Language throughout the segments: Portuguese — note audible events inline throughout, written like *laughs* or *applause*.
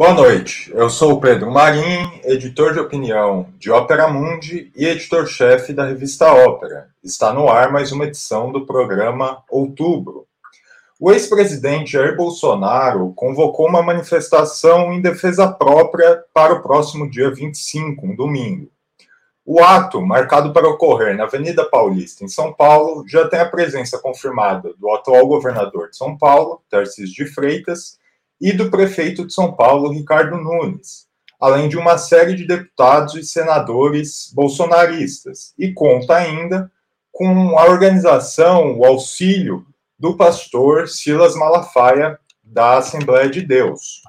Boa noite, eu sou o Pedro Marim, editor de opinião de Ópera Mundi e editor-chefe da revista Ópera. Está no ar mais uma edição do programa Outubro. O ex-presidente Jair Bolsonaro convocou uma manifestação em defesa própria para o próximo dia 25, um domingo. O ato, marcado para ocorrer na Avenida Paulista, em São Paulo, já tem a presença confirmada do atual governador de São Paulo, Tarcísio de Freitas, e do prefeito de São Paulo, Ricardo Nunes, além de uma série de deputados e senadores bolsonaristas, e conta ainda com a organização, o auxílio do pastor Silas Malafaia, da Assembleia de Deus.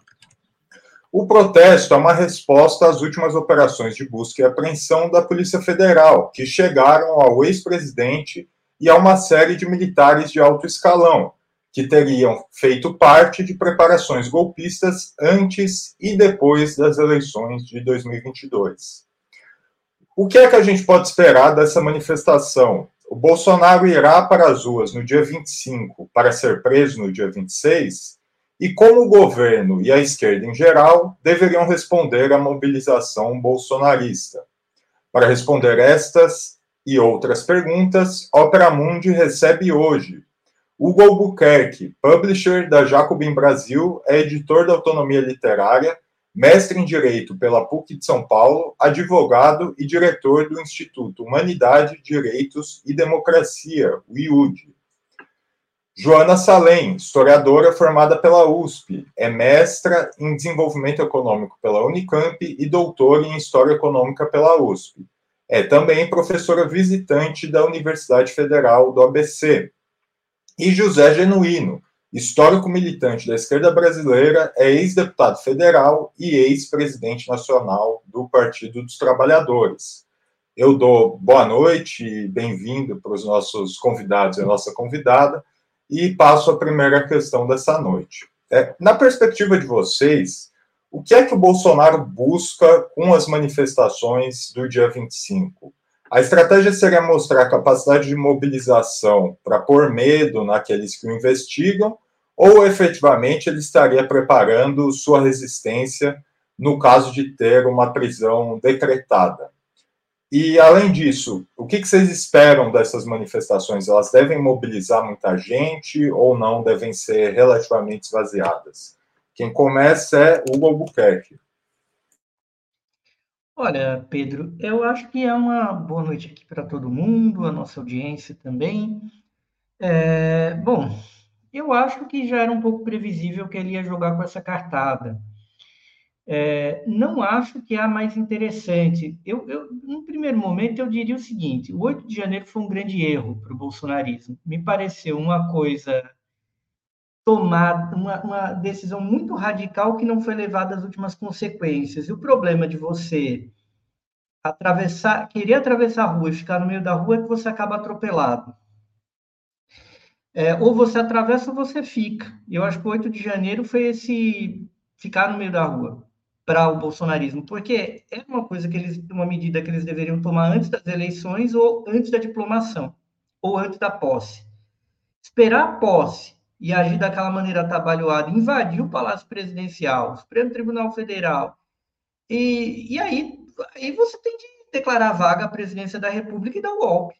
O protesto é uma resposta às últimas operações de busca e apreensão da Polícia Federal, que chegaram ao ex-presidente e a uma série de militares de alto escalão, que teriam feito parte de preparações golpistas antes e depois das eleições de 2022. O que é que a gente pode esperar dessa manifestação? O Bolsonaro irá para as ruas no dia 25 para ser preso no dia 26? E como o governo e a esquerda em geral deveriam responder à mobilização bolsonarista? Para responder estas e outras perguntas, Opera Mundi recebe hoje Hugo Albuquerque, publisher da Jacobin Brasil, é editor da Autonomia Literária, mestre em Direito pela PUC de São Paulo, advogado e diretor do Instituto Humanidade, Direitos e Democracia, o IUD. Joana Salem, historiadora formada pela USP, é mestra em Desenvolvimento Econômico pela Unicamp e doutora em História Econômica pela USP. É também professora visitante da Universidade Federal do ABC, e José Genuíno, histórico militante da esquerda brasileira, é ex-deputado federal e ex-presidente nacional do Partido dos Trabalhadores. Eu dou boa noite e bem-vindo para os nossos convidados e a nossa convidada, e passo a primeira questão dessa noite. É, na perspectiva de vocês, o que é que o Bolsonaro busca com as manifestações do dia 25? A estratégia seria mostrar capacidade de mobilização para pôr medo naqueles que o investigam, ou efetivamente ele estaria preparando sua resistência no caso de ter uma prisão decretada. E, além disso, o que vocês esperam dessas manifestações? Elas devem mobilizar muita gente ou não devem ser relativamente esvaziadas? Quem começa é Hugo Albuquerque. Olha, Pedro, eu acho que é uma boa noite aqui para todo mundo, a nossa audiência também. É, bom, eu acho que já era um pouco previsível que ele ia jogar com essa cartada. É, não acho que a mais interessante. Eu, eu, no primeiro momento, eu diria o seguinte: o 8 de janeiro foi um grande erro para o bolsonarismo. Me pareceu uma coisa tomada, uma, uma decisão muito radical que não foi levada às últimas consequências. E o problema de você atravessar, querer atravessar a rua e ficar no meio da rua é que você acaba atropelado. É, ou você atravessa ou você fica. Eu acho que o 8 de janeiro foi esse ficar no meio da rua para o bolsonarismo, porque é uma coisa que eles, uma medida que eles deveriam tomar antes das eleições ou antes da diplomação, ou antes da posse. Esperar a posse e agir daquela maneira atabalhoada, invadir o Palácio Presidencial, o Supremo Tribunal Federal, e, e aí, aí você tem de declarar vaga à presidência da República e dar o golpe.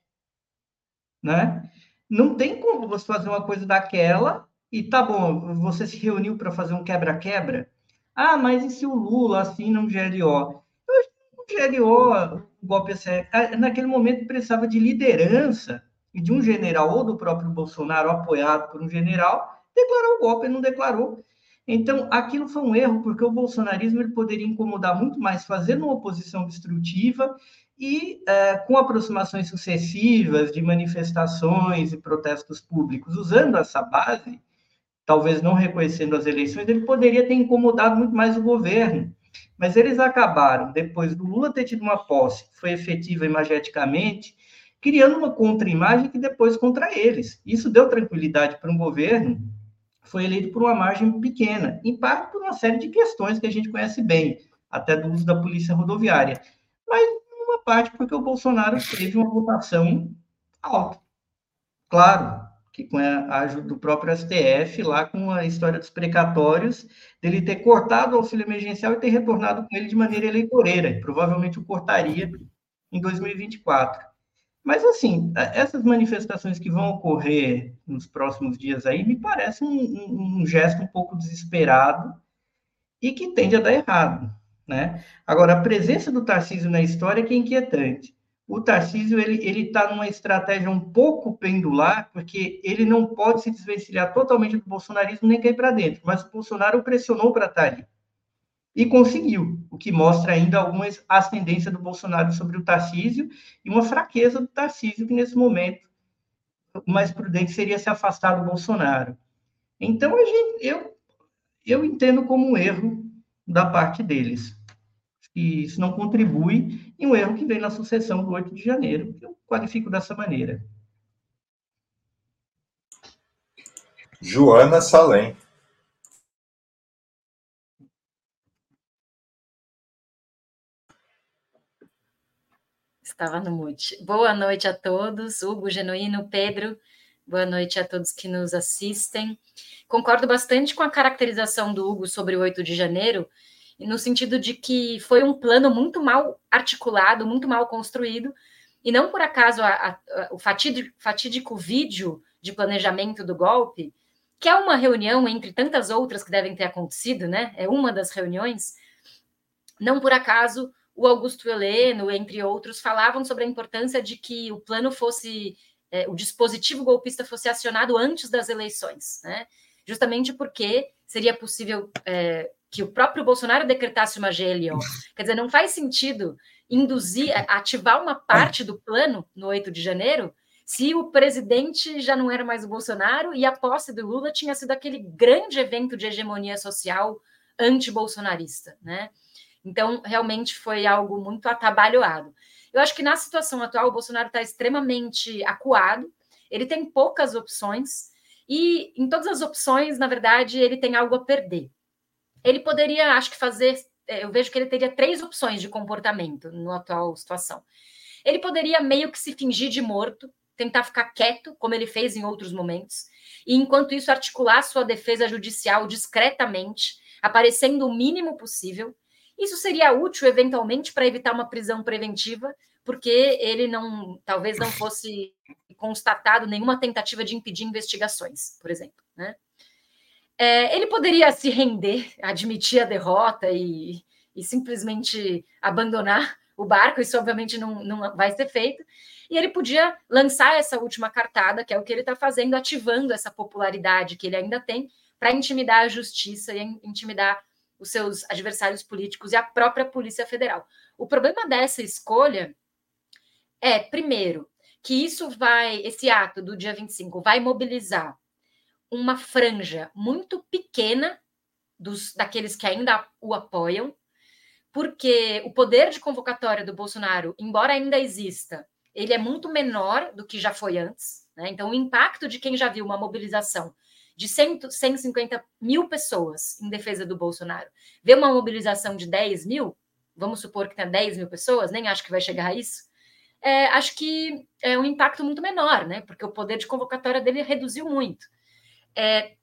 Né? Não tem como você fazer uma coisa daquela e tá bom, você se reuniu para fazer um quebra-quebra. Ah, mas e se o Lula assina um GLO? Eu um GLO, o golpe é naquele momento precisava de liderança e de um general ou do próprio Bolsonaro apoiado por um general declarou o golpe, ele não declarou. Então, aquilo foi um erro, porque o bolsonarismo ele poderia incomodar muito mais fazendo uma oposição destrutiva e é, com aproximações sucessivas de manifestações e protestos públicos, usando essa base, talvez não reconhecendo as eleições, ele poderia ter incomodado muito mais o governo. Mas eles acabaram, depois do Lula ter tido uma posse que foi efetiva imageticamente, criando uma contra-imagem que depois contra eles. Isso deu tranquilidade para um governo, foi eleito por uma margem pequena, em parte por uma série de questões que a gente conhece bem, até do uso da polícia rodoviária, mas uma parte porque o Bolsonaro teve uma votação alta. Claro que com a ajuda do próprio STF, lá com a história dos precatórios, dele ter cortado o auxílio emergencial e ter retornado com ele de maneira eleitoreira, provavelmente o cortaria em 2024. Mas, assim, essas manifestações que vão ocorrer nos próximos dias aí me parecem um, um, gesto um pouco desesperado e que tende a dar errado, né? Agora, a presença do Tarcísio na história é é inquietante o Tarcísio ele está numa estratégia um pouco pendular, porque ele não pode se desvencilhar totalmente do bolsonarismo nem cair para dentro, mas o Bolsonaro o pressionou para estar tá ali. E conseguiu, o que mostra ainda alguma ascendência do Bolsonaro sobre o Tarcísio e uma fraqueza do Tarcísio, que nesse momento o mais prudente seria se afastar do Bolsonaro. Então, gente, eu, eu entendo como um erro da parte deles que isso não contribui e um erro que vem na sucessão do 8 de janeiro, que eu qualifico dessa maneira. Joana Salem. Estava no mute. Boa noite a todos, Hugo, Genuíno, Pedro. Boa noite a todos que nos assistem. Concordo bastante com a caracterização do Hugo sobre o 8 de janeiro, no sentido de que foi um plano muito mal articulado, muito mal construído, e não por acaso a, a, o fatídico, fatídico vídeo de planejamento do golpe, que é uma reunião entre tantas outras que devem ter acontecido, né? É uma das reuniões. Não por acaso o Augusto Heleno, entre outros, falavam sobre a importância de que o plano fosse, é, o dispositivo golpista fosse acionado antes das eleições, né? Justamente porque seria possível é, que o próprio Bolsonaro decretasse uma GLO. Quer dizer, não faz sentido induzir, ativar uma parte do plano no 8 de janeiro se o presidente já não era mais o Bolsonaro e a posse do Lula tinha sido aquele grande evento de hegemonia social anti-bolsonarista, né? Então, realmente foi algo muito atabalhoado. Eu acho que na situação atual, o Bolsonaro está extremamente acuado, ele tem poucas opções, e em todas as opções, na verdade, ele tem algo a perder ele poderia, acho que, fazer. É, eu vejo que ele teria três opções de comportamento na atual situação. Ele poderia meio que se fingir de morto, tentar ficar quieto, como ele fez em outros momentos, e enquanto isso articular sua defesa judicial discretamente, aparecendo o mínimo possível. Isso seria útil eventualmente para evitar uma prisão preventiva, porque ele não, talvez não fosse constatado nenhuma tentativa de impedir investigações, por exemplo, né? É, ele poderia se render, admitir a derrota e, e simplesmente abandonar o barco, isso obviamente não, não vai ser feito. E ele podia lançar essa última cartada, que é o que ele está fazendo, ativando essa popularidade que ele ainda tem, para intimidar a justiça e intimidar os seus adversários políticos e a própria Polícia Federal. O problema dessa escolha é, primeiro, que isso vai, esse ato do dia 25 vai mobilizar uma franja muito pequena dos daqueles que ainda o apoiam, porque o poder de convocatória do Bolsonaro, embora ainda exista, ele é muito menor do que já foi antes. Né? Então, o impacto de quem já viu uma mobilização de 100, 150 mil pessoas em defesa do Bolsonaro, ver uma mobilização de 10 mil, vamos supor que tenha 10 mil pessoas, nem acho que vai chegar a isso, é, acho que é um impacto muito menor, né? Porque o poder de convocatória dele reduziu muito. É,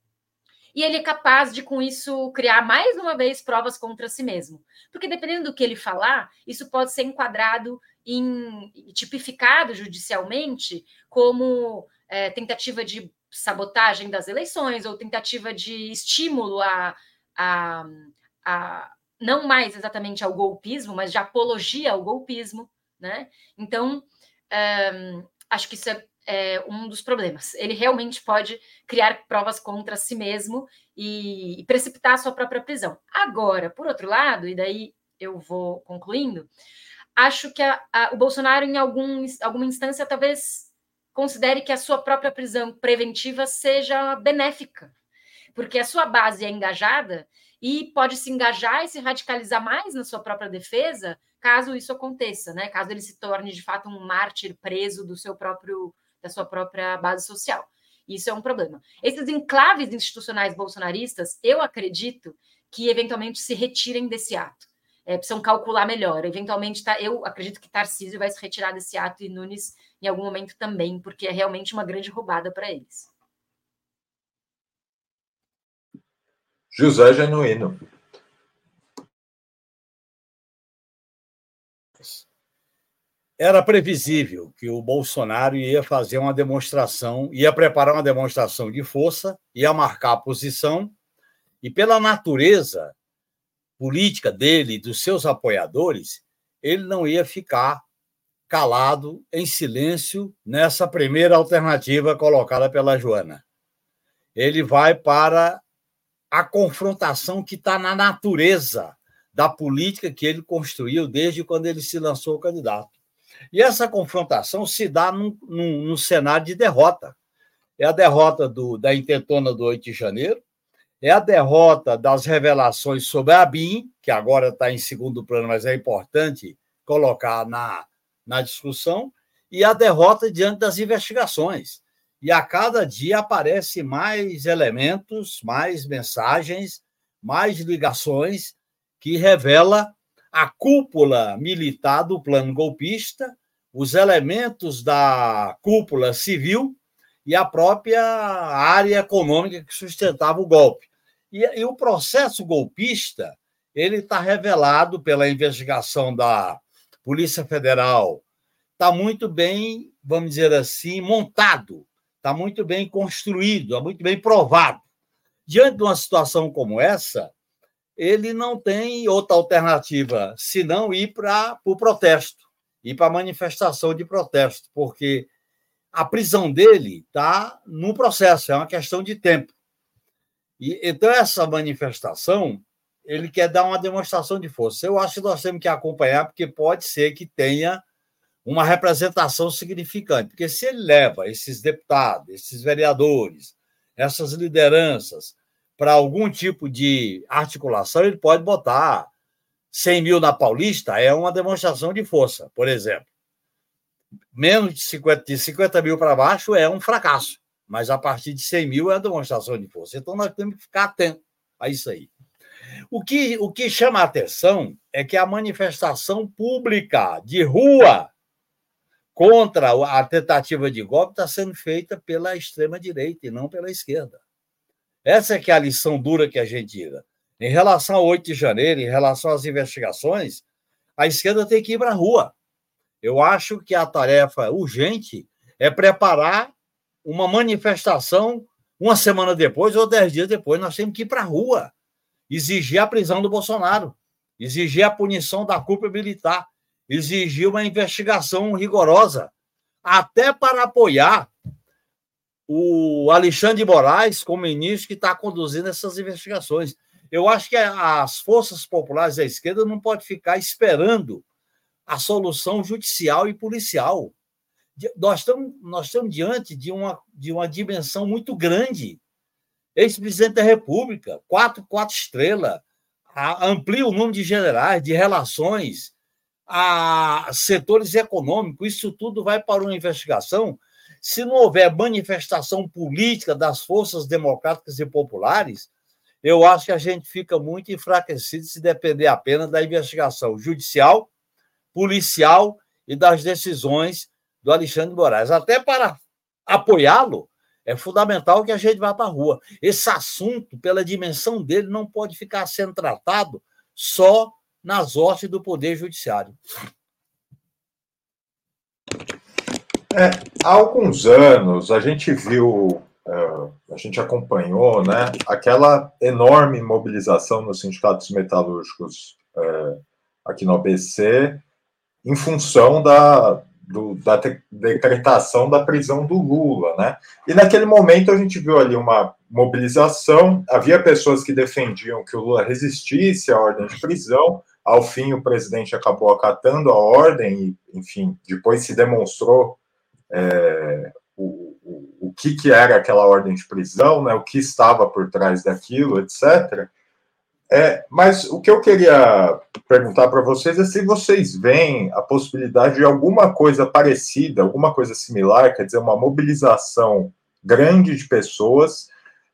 e ele é capaz de, com isso, criar mais uma vez provas contra si mesmo. Porque dependendo do que ele falar, isso pode ser enquadrado em tipificado judicialmente como é, tentativa de sabotagem das eleições ou tentativa de estímulo a, a, a não mais exatamente ao golpismo, mas de apologia ao golpismo, né? Então, é, acho que isso é é um dos problemas. Ele realmente pode criar provas contra si mesmo e, e precipitar a sua própria prisão. Agora, por outro lado, e daí eu vou concluindo, acho que a, a, o Bolsonaro, em algum, alguma instância, talvez considere que a sua própria prisão preventiva seja benéfica, porque a sua base é engajada e pode se engajar e se radicalizar mais na sua própria defesa, caso isso aconteça, né? Caso ele se torne de fato um mártir preso do seu próprio da sua própria base social. Isso é um problema. Esses enclaves institucionais bolsonaristas, eu acredito que eventualmente se retirem desse ato. É, precisam calcular melhor. Eventualmente, tá, eu acredito que Tarcísio vai se retirar desse ato e Nunes em algum momento também, porque é realmente uma grande roubada para eles. José Genuíno. Era previsível que o Bolsonaro ia fazer uma demonstração, ia preparar uma demonstração de força, ia marcar a posição, e pela natureza política dele, dos seus apoiadores, ele não ia ficar calado, em silêncio, nessa primeira alternativa colocada pela Joana. Ele vai para a confrontação que está na natureza da política que ele construiu desde quando ele se lançou candidato. E essa confrontação se dá num, num, num cenário de derrota. É a derrota do, da intentona do 8 de janeiro, é a derrota das revelações sobre a BIM, que agora está em segundo plano, mas é importante colocar na, na discussão, e a derrota diante das investigações. E a cada dia aparecem mais elementos, mais mensagens, mais ligações que revela a cúpula militar do plano golpista, os elementos da cúpula civil e a própria área econômica que sustentava o golpe. E, e o processo golpista ele está revelado pela investigação da Polícia Federal, está muito bem, vamos dizer assim, montado, está muito bem construído, está muito bem provado. Diante de uma situação como essa, ele não tem outra alternativa senão ir para o pro protesto, ir para a manifestação de protesto, porque a prisão dele está no processo, é uma questão de tempo. E, então, essa manifestação, ele quer dar uma demonstração de força. Eu acho que nós temos que acompanhar, porque pode ser que tenha uma representação significante. Porque se ele leva esses deputados, esses vereadores, essas lideranças para algum tipo de articulação, ele pode botar 100 mil na Paulista, é uma demonstração de força, por exemplo. Menos de 50, de 50 mil para baixo é um fracasso mas a partir de 100 mil é a demonstração de força. Então, nós temos que ficar atentos a isso aí. O que, o que chama a atenção é que a manifestação pública de rua contra a tentativa de golpe está sendo feita pela extrema-direita e não pela esquerda. Essa é que é a lição dura que a gente tira. Em relação ao 8 de janeiro, em relação às investigações, a esquerda tem que ir para a rua. Eu acho que a tarefa urgente é preparar uma manifestação uma semana depois ou dez dias depois, nós temos que ir para a rua, exigir a prisão do Bolsonaro, exigir a punição da culpa militar, exigir uma investigação rigorosa, até para apoiar o Alexandre de Moraes como ministro que está conduzindo essas investigações. Eu acho que as forças populares da esquerda não podem ficar esperando a solução judicial e policial nós estamos, nós estamos diante de uma, de uma dimensão muito grande. Ex-presidente da República, quatro, quatro estrelas, amplia o número de generais, de relações, a setores econômicos, isso tudo vai para uma investigação. Se não houver manifestação política das forças democráticas e populares, eu acho que a gente fica muito enfraquecido se depender apenas da investigação judicial, policial e das decisões do Alexandre Moraes. Até para apoiá-lo, é fundamental que a gente vá para a rua. Esse assunto, pela dimensão dele, não pode ficar sendo tratado só nas hostes do Poder Judiciário. É, há alguns anos a gente viu, uh, a gente acompanhou, né, aquela enorme mobilização nos sindicatos metalúrgicos uh, aqui no ABC, em função da, do, da decretação da prisão do Lula, né? E naquele momento a gente viu ali uma mobilização, havia pessoas que defendiam que o Lula resistisse à ordem de prisão, ao fim o presidente acabou acatando a ordem e, enfim, depois se demonstrou é, o, o, o que, que era aquela ordem de prisão, né? O que estava por trás daquilo, etc. É, mas o que eu queria perguntar para vocês é se vocês veem a possibilidade de alguma coisa parecida, alguma coisa similar, quer dizer, uma mobilização grande de pessoas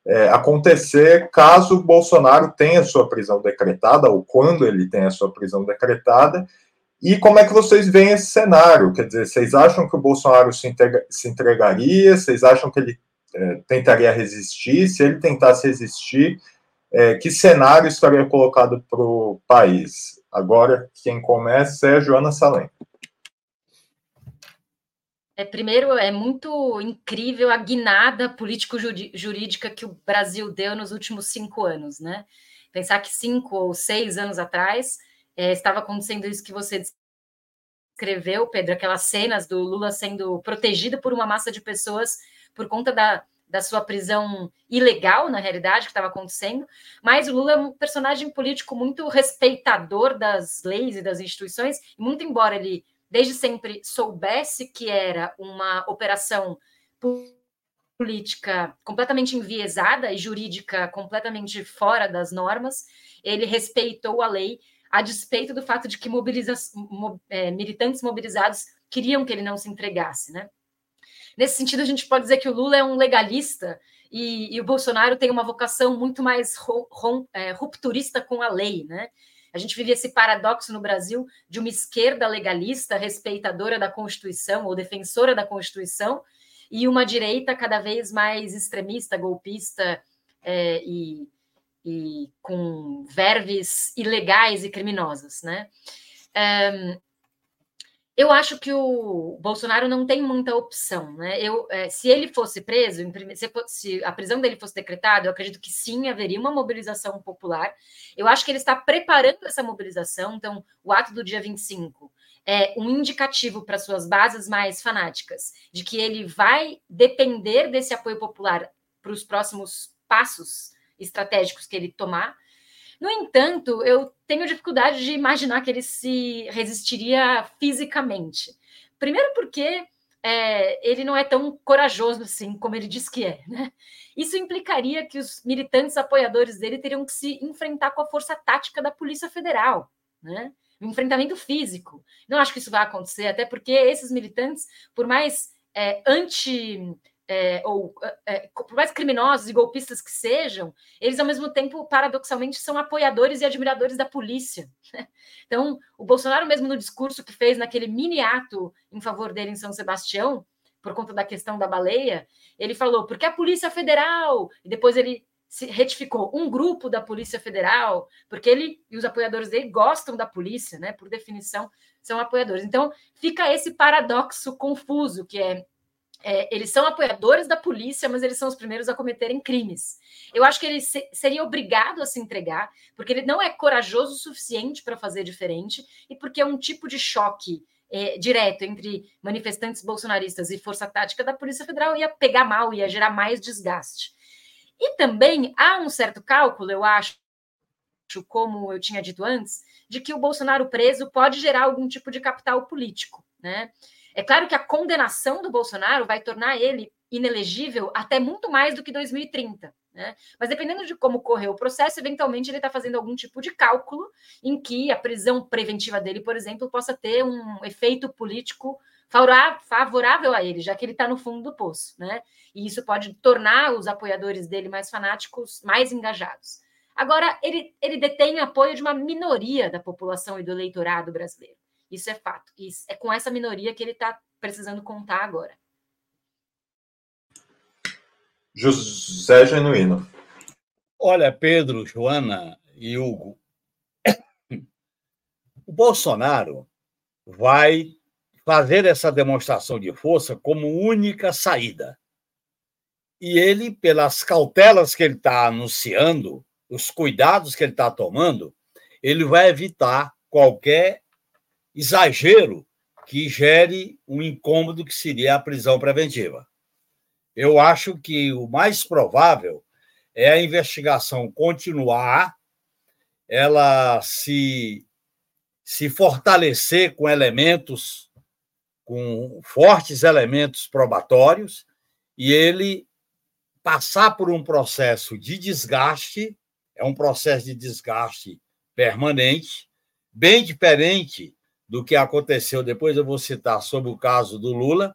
é, acontecer caso Bolsonaro tenha sua prisão decretada, ou quando ele tenha sua prisão decretada, e como é que vocês veem esse cenário? Quer dizer, vocês acham que o Bolsonaro se, integra, se entregaria? Vocês acham que ele é, tentaria resistir? Se ele tentasse resistir, é, que cenário estaria colocado para o país? Agora, quem começa é a Joana Salem. É, primeiro, é muito incrível a guinada político-jurídica que o Brasil deu nos últimos cinco anos, né? Pensar que cinco ou seis anos atrás é, estava acontecendo isso que você descreveu, Pedro, aquelas cenas do Lula sendo protegido por uma massa de pessoas por conta da, da sua prisão ilegal, na realidade, que estava acontecendo. Mas o Lula é um personagem político muito respeitador das leis e das instituições, muito embora ele desde sempre soubesse que era uma operação política completamente enviesada e jurídica completamente fora das normas, ele respeitou a lei a despeito do fato de que mobiliza é, militantes mobilizados queriam que ele não se entregasse, né? Nesse sentido, a gente pode dizer que o Lula é um legalista e, e o Bolsonaro tem uma vocação muito mais é, rupturista com a lei, né? A gente vive esse paradoxo no Brasil de uma esquerda legalista, respeitadora da Constituição ou defensora da Constituição, e uma direita cada vez mais extremista, golpista é, e, e, com verves ilegais e criminosas, né? Eu acho que o Bolsonaro não tem muita opção, né? Eu, é, se ele fosse preso, se, se, a prisão dele fosse decretada, eu acredito que sim haveria uma mobilização popular. Eu acho que ele está preparando essa mobilização, então o ato do dia 25 é um indicativo para suas bases mais fanáticas, de que ele vai depender desse apoio popular para os próximos passos estratégicos que ele tomar. No entanto, eu tenho dificuldade de imaginar que ele se resistiria fisicamente. Primeiro, porque é, ele não é tão corajoso assim como ele diz que é. Né? Isso implicaria que os militantes apoiadores dele teriam que se enfrentar com a força tática da Polícia Federal. Né? Um enfrentamento físico. Não acho que isso vai acontecer, até porque esses militantes, por mais é, anti é, ou é, por mais criminosos e golpistas que sejam, eles ao mesmo tempo, paradoxalmente, são apoiadores e admiradores da polícia. Né? Então, o Bolsonaro mesmo no discurso que fez naquele mini ato em favor dele em São Sebastião, por conta da questão da baleia, ele falou porque a Polícia Federal e depois ele se retificou um grupo da Polícia Federal, porque ele e os apoiadores dele gostam da polícia, né? Por definição, são apoiadores. Então, fica esse paradoxo confuso que é é, eles são apoiadores da polícia, mas eles são os primeiros a cometerem crimes. Eu acho que ele se, seria obrigado a se entregar, porque ele não é corajoso o suficiente para fazer diferente e porque é um tipo de choque é, direto entre manifestantes bolsonaristas e força tática da Polícia Federal ia pegar mal, ia gerar mais desgaste. E também há um certo cálculo, eu acho, como eu tinha dito antes, de que o Bolsonaro preso pode gerar algum tipo de capital político, né? É claro que a condenação do Bolsonaro vai tornar ele inelegível até muito mais do que 2030. Né? Mas dependendo de como correr o processo, eventualmente ele está fazendo algum tipo de cálculo em que a prisão preventiva dele, por exemplo, possa ter um efeito político favorável a ele, já que ele está no fundo do poço, né? E isso pode tornar os apoiadores dele mais fanáticos, mais engajados. Agora, ele, ele detém apoio de uma minoria da população e do eleitorado brasileiro. Isso é fato. Isso é com essa minoria que ele está precisando contar agora. José Genuíno. Olha, Pedro, Joana e Hugo, o Bolsonaro vai fazer essa demonstração de força como única saída. E ele, pelas cautelas que ele está anunciando, os cuidados que ele está tomando, ele vai evitar qualquer exagero que gere um incômodo que seria a prisão preventiva. Eu acho que o mais provável é a investigação continuar, ela se, se fortalecer com elementos, com fortes elementos probatórios, e ele passar por um processo de desgaste, é um processo de desgaste permanente, bem diferente do que aconteceu, depois eu vou citar sobre o caso do Lula.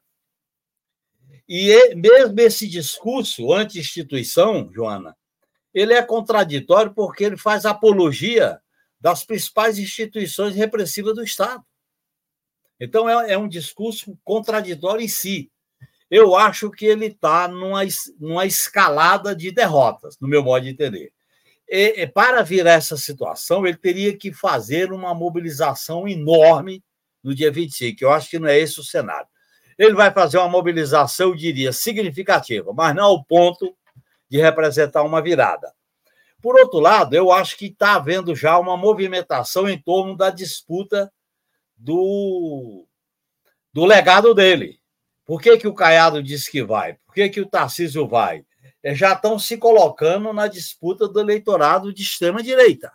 E mesmo esse discurso anti-instituição, Joana, ele é contraditório porque ele faz apologia das principais instituições repressivas do Estado. Então, é, é um discurso contraditório em si. Eu acho que ele está numa, numa escalada de derrotas, no meu modo de entender. E, para virar essa situação, ele teria que fazer uma mobilização enorme no dia 25. Eu acho que não é esse o cenário. Ele vai fazer uma mobilização, eu diria, significativa, mas não ao ponto de representar uma virada. Por outro lado, eu acho que está havendo já uma movimentação em torno da disputa do, do legado dele. Por que, que o Caiado disse que vai? Por que, que o Tarcísio vai? É, já estão se colocando na disputa do eleitorado de extrema-direita.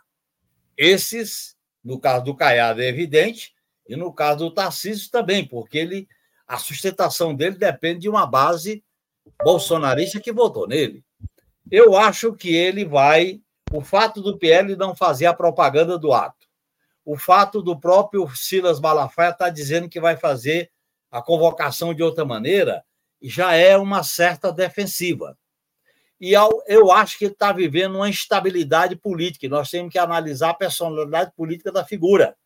Esses, no caso do Caiado, é evidente, e no caso do Tarcísio também, porque ele, a sustentação dele depende de uma base bolsonarista que votou nele. Eu acho que ele vai. O fato do PL não fazer a propaganda do ato, o fato do próprio Silas Malafaia estar tá dizendo que vai fazer a convocação de outra maneira, já é uma certa defensiva. E eu acho que ele está vivendo uma instabilidade política, nós temos que analisar a personalidade política da figura.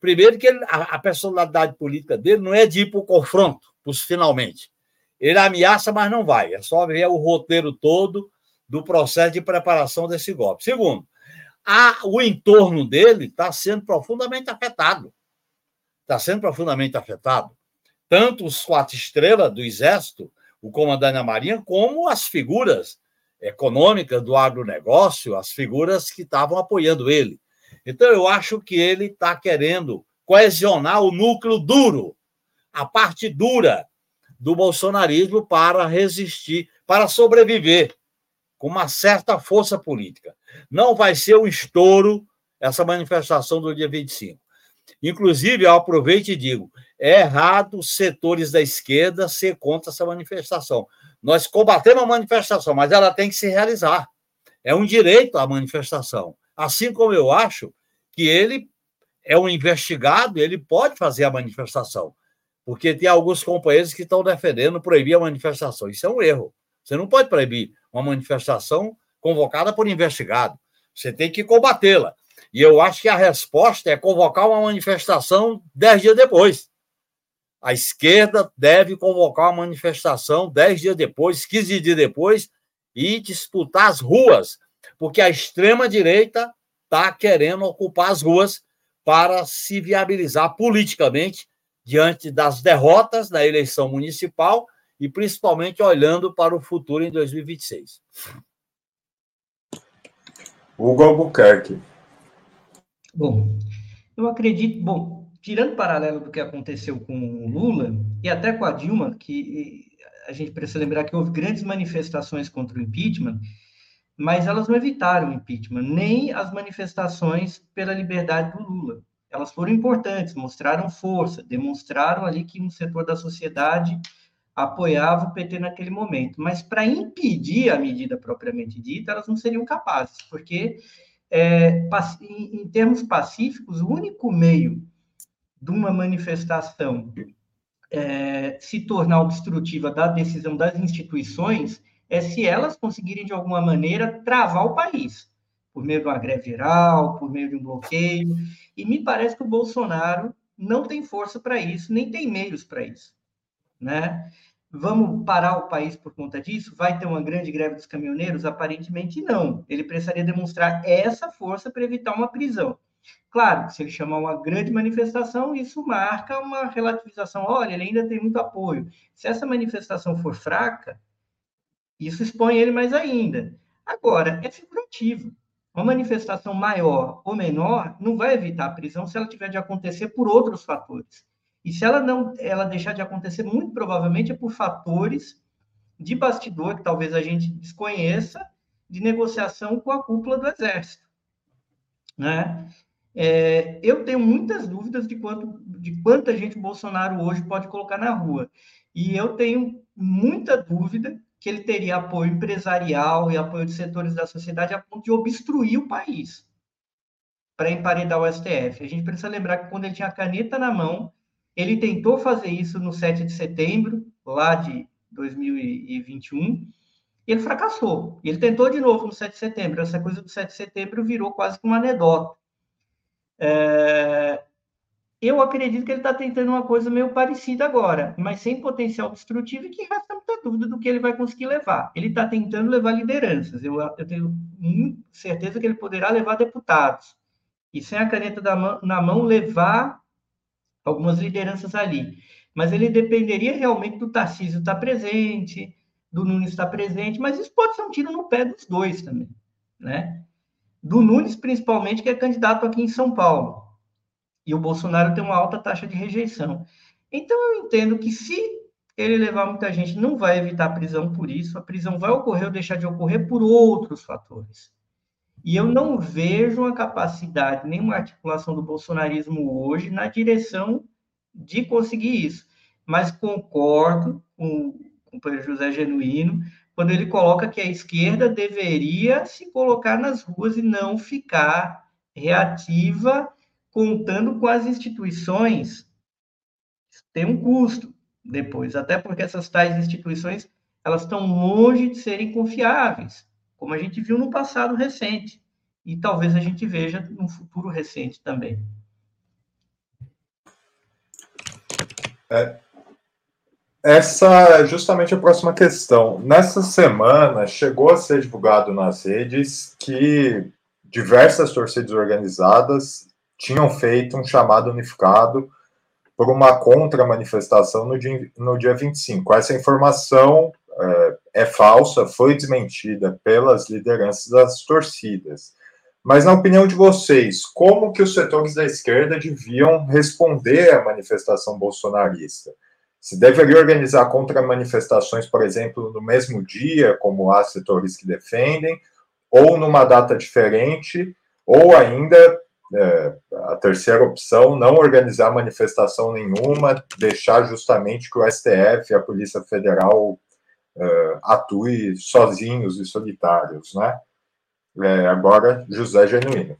Primeiro, que ele, a, personalidade política dele não é de ir para o confronto, finalmente. Ele ameaça, mas não vai. É só ver o roteiro todo do processo de preparação desse golpe. Segundo, a, o entorno dele está sendo profundamente afetado. Está sendo profundamente afetado. Tanto os quatro estrelas do Exército, o comandante da Marinha, como as figuras econômicas do agronegócio, as figuras que estavam apoiando ele. Então, eu acho que ele está querendo coesionar o núcleo duro, a parte dura do bolsonarismo para resistir, para sobreviver com uma certa força política. Não vai ser um estouro essa manifestação do dia 25. Inclusive, eu aproveito e digo: é errado os setores da esquerda ser contra essa manifestação. Nós combatemos a manifestação, mas ela tem que se realizar. É um direito à manifestação. Assim como eu acho que ele é um investigado, ele pode fazer a manifestação porque tem alguns companheiros que estão defendendo proibir a manifestação. Isso é um erro. Você não pode proibir uma manifestação convocada por investigado. Você tem que combatê-la. E eu acho que a resposta é convocar uma manifestação dez dias depois. A esquerda deve convocar uma manifestação dez dias depois, quinze dias depois, e disputar as ruas, porque a extrema-direita está querendo ocupar as ruas para se viabilizar politicamente diante das derrotas na eleição municipal e principalmente olhando para o futuro em 2026. Hugo Albuquerque. Bom, eu acredito, bom, tirando paralelo do que aconteceu com o Lula e até com a Dilma, que a gente precisa lembrar que houve grandes manifestações contra o impeachment, mas elas não evitaram o impeachment, nem as manifestações pela liberdade do Lula elas foram importantes, mostraram força, demonstraram ali que um setor da sociedade apoiava o PT naquele momento. Mas para impedir a medida propriamente dita, elas não seriam capazes, porque é, em, termos pacíficos, o único meio de uma manifestação é, se tornar obstrutiva da decisão das instituições é se elas conseguirem, de alguma maneira, travar o país por meio de uma greve geral, por meio de um bloqueio. E me parece que o Bolsonaro não tem força para isso, nem tem meios para isso. Né? Vamos parar o país por conta disso? Vai ter uma grande greve dos caminhoneiros? Aparentemente não. Ele precisaria demonstrar essa força para evitar uma prisão. Claro se ele chamar uma grande manifestação, isso marca uma relativização. Olha, ele ainda tem muito apoio. Se essa manifestação for fraca, isso expõe ele mais ainda. Agora, é figurativo. Uma manifestação maior ou menor não vai evitar a prisão se ela tiver de acontecer por outros fatores. E se ela não, ela deixar de acontecer, muito provavelmente é por fatores de bastidor que talvez a gente desconheça, de negociação com a cúpula do Exército, né? É, eu tenho muitas dúvidas de quanto de quanta gente Bolsonaro hoje pode colocar na rua. E eu tenho muita dúvida que ele teria apoio empresarial e apoio de setores da sociedade a ponto de obstruir o país para emparedar o STF. A gente precisa lembrar que quando ele tinha a caneta na mão, ele tentou fazer isso no 7 de setembro, lá de 2021, e ele fracassou. Ele tentou de novo no 7 de setembro. Essa coisa do 7 de setembro virou quase que uma anedota. É... Eu acredito que ele está tentando uma coisa meio parecida agora, mas sem potencial destrutivo e que resta muita dúvida do que ele vai conseguir levar. Ele está tentando levar lideranças. Eu, eu tenho certeza que ele poderá levar deputados. E sem a caneta mão, na mão, levar algumas lideranças ali. Mas ele dependeria realmente do Tarcísio estar presente, do Nunes estar presente, mas isso pode ser um tiro no pé dos dois também, né? Do Nunes, principalmente, que é candidato aqui em São Paulo. E o Bolsonaro tem uma alta taxa de rejeição. Então, eu entendo que se ele levar muita gente, não vai evitar a prisão por isso, a prisão vai ocorrer ou deixar de ocorrer por outros fatores. E eu não vejo a capacidade, nenhuma articulação do bolsonarismo hoje na direção de conseguir isso. Mas concordo com o companheiro José Genuíno, quando ele coloca que a esquerda deveria se colocar nas ruas e não ficar reativa, contando com as instituições. Tem um custo depois, até porque essas tais instituições elas estão longe de serem confiáveis como a gente viu no passado recente, e talvez a gente veja no futuro recente também. É, essa é justamente a próxima questão. Nessa semana, chegou a ser divulgado nas redes que diversas torcidas organizadas tinham feito um chamado unificado por uma contra-manifestação no dia, no dia 25. Essa informação é, é falsa, foi desmentida pelas lideranças das torcidas. Mas, na opinião de vocês, como que os setores da esquerda deviam responder à manifestação bolsonarista? Se deveria organizar contra-manifestações, por exemplo, no mesmo dia, como há setores que defendem, ou numa data diferente, ou ainda, é, a terceira opção, não organizar manifestação nenhuma, deixar justamente que o STF e a Polícia Federal uh, atue sozinhos e solitários, né? É, agora, José Genuíno.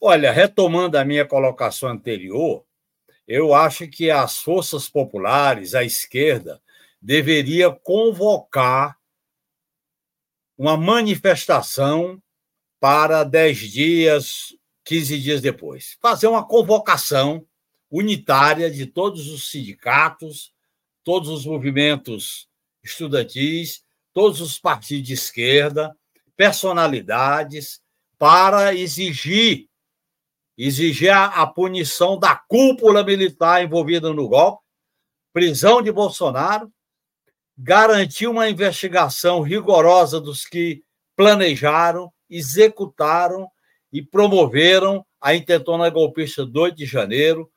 Olha, retomando a minha colocação anterior, eu acho que as forças populares, a esquerda, deveria convocar uma manifestação para 10 dias, 15 dias depois. Fazer uma convocação unitária de todos os sindicatos, todos os movimentos estudantis, todos os partidos de esquerda, personalidades, para exigir exigir a, a punição da cúpula militar envolvida no golpe, prisão de Bolsonaro, garantir uma investigação rigorosa dos que planejaram, executaram e promoveram a intentona golpista 2 de janeiro.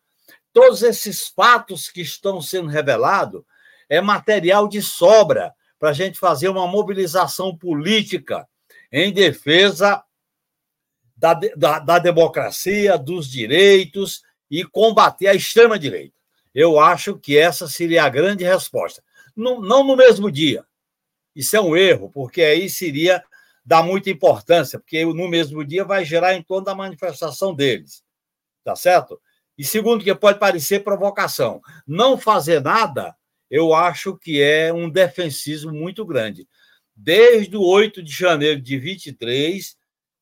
Todos esses fatos que estão sendo revelados é material de sobra para a gente fazer uma mobilização política em defesa da, da, da democracia, dos direitos e combater a extrema-direita. Eu acho que essa seria a grande resposta. Não, não no mesmo dia. Isso é um erro, porque aí seria dar muita importância, porque no mesmo dia vai gerar em torno da manifestação deles. Tá certo? E segundo, que pode parecer provocação. Não fazer nada eu acho que é um defensismo muito grande. Desde o 8 de janeiro de 23,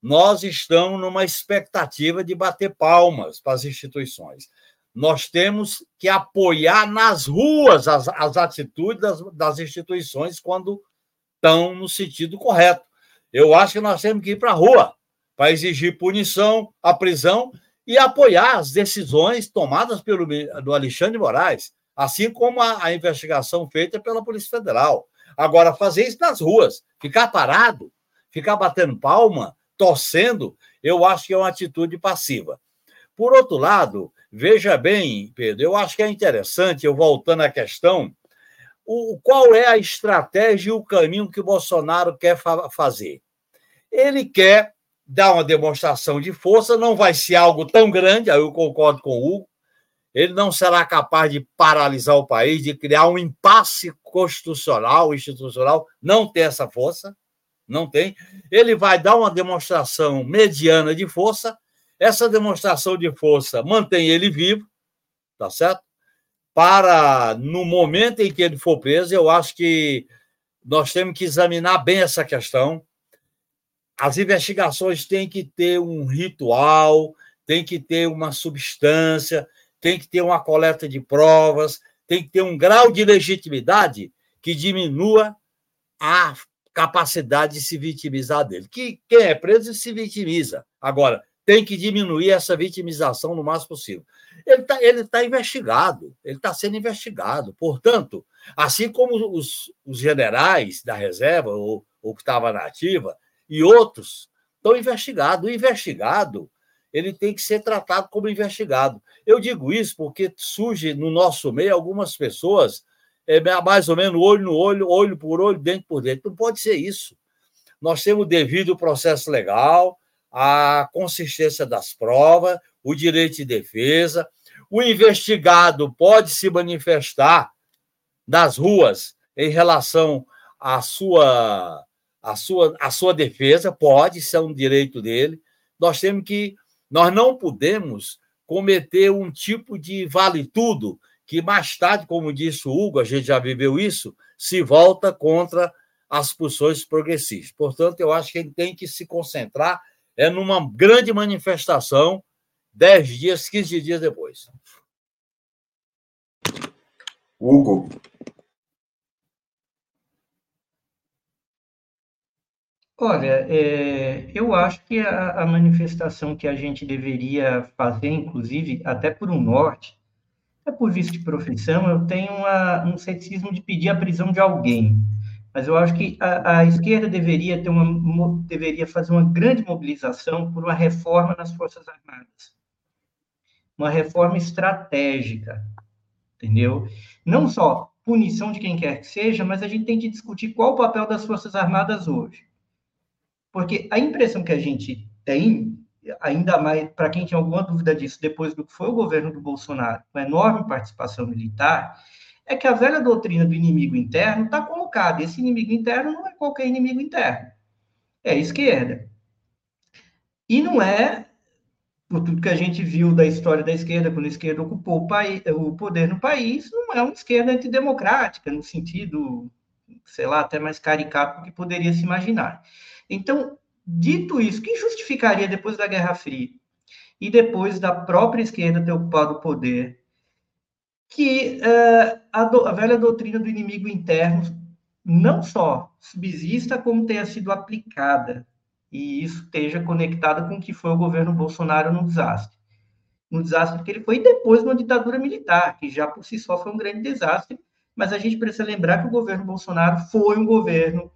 nós estamos numa expectativa de bater palmas para as instituições. Nós temos que apoiar nas ruas as, as atitudes das, das instituições quando estão no sentido correto. Eu acho que nós temos que ir para a rua para exigir punição, a prisão e apoiar as decisões tomadas pelo do Alexandre Moraes assim como a, a investigação feita pela Polícia Federal. Agora, fazer isso nas ruas, ficar parado, ficar batendo palma, torcendo, eu acho que é uma atitude passiva. Por outro lado, veja bem, Pedro, eu acho que é interessante, eu voltando à questão, o, qual é a estratégia e o caminho que o Bolsonaro quer fa fazer? Ele quer dar uma demonstração de força, não vai ser algo tão grande, aí eu concordo com o Hugo, ele não será capaz de paralisar o país, de criar um impasse constitucional, institucional, não tem essa força, não tem. Ele vai dar uma demonstração mediana de força, essa demonstração de força mantém ele vivo, tá certo? Para, no momento em que ele for preso, eu acho que nós temos que examinar bem essa questão. As investigações têm que ter um ritual, tem que ter uma substância, tem que ter uma coleta de provas, tem que ter um grau de legitimidade que diminua a capacidade de se vitimizar dele. Que quem é preso se vitimiza. Agora, tem que diminuir essa vitimização no máximo possível. Ele está ele tá investigado, ele está sendo investigado. Portanto, assim como os, os generais da reserva, ou, ou que estava na ativa, e outros, estão investigados. O investigado ele tem que ser tratado como investigado. Eu digo isso porque surge no nosso meio algumas pessoas é mais ou menos olho no olho, olho por olho, dente por dente. Não pode ser isso. Nós temos o devido processo legal, a consistência das provas, o direito de defesa. O investigado pode se manifestar nas ruas em relação à sua, à sua, à sua defesa, pode, isso é um direito dele. Nós temos que, nós não podemos cometer um tipo de vale-tudo que mais tarde, como disse o Hugo, a gente já viveu isso, se volta contra as posições progressistas. Portanto, eu acho que ele tem que se concentrar é numa grande manifestação, 10 dias, 15 dias depois. Hugo. Olha, é, eu acho que a, a manifestação que a gente deveria fazer, inclusive, até por um norte, é por visto de profissão, eu tenho uma, um ceticismo de pedir a prisão de alguém. Mas eu acho que a, a, esquerda deveria ter uma deveria fazer uma grande mobilização por uma reforma nas Forças Armadas. Uma reforma estratégica, entendeu? Não só punição de quem quer que seja, mas a gente tem que discutir qual o papel das Forças Armadas hoje. Porque a impressão que a gente tem ainda mais para quem tinha alguma dúvida disso, depois do que foi o governo do Bolsonaro, com enorme participação militar, é que a velha doutrina do inimigo interno está colocada. Esse inimigo interno não é qualquer inimigo interno, é a esquerda. E não é, por tudo que a gente viu da história da esquerda, quando a esquerda ocupou o, país, o poder no país, não é uma esquerda antidemocrática, no sentido, sei lá, até mais caricato do que poderia se imaginar. Então, Dito isso, que justificaria depois da Guerra Fria e depois da própria esquerda ter ocupado o poder que uh, a, do, a, velha doutrina do inimigo interno não só subsista, como tenha sido aplicada e isso esteja conectado com o que foi o governo Bolsonaro no desastre. No desastre que ele foi depois de uma ditadura militar, que já por si só foi um grande desastre, mas a gente precisa lembrar que o governo Bolsonaro foi um governo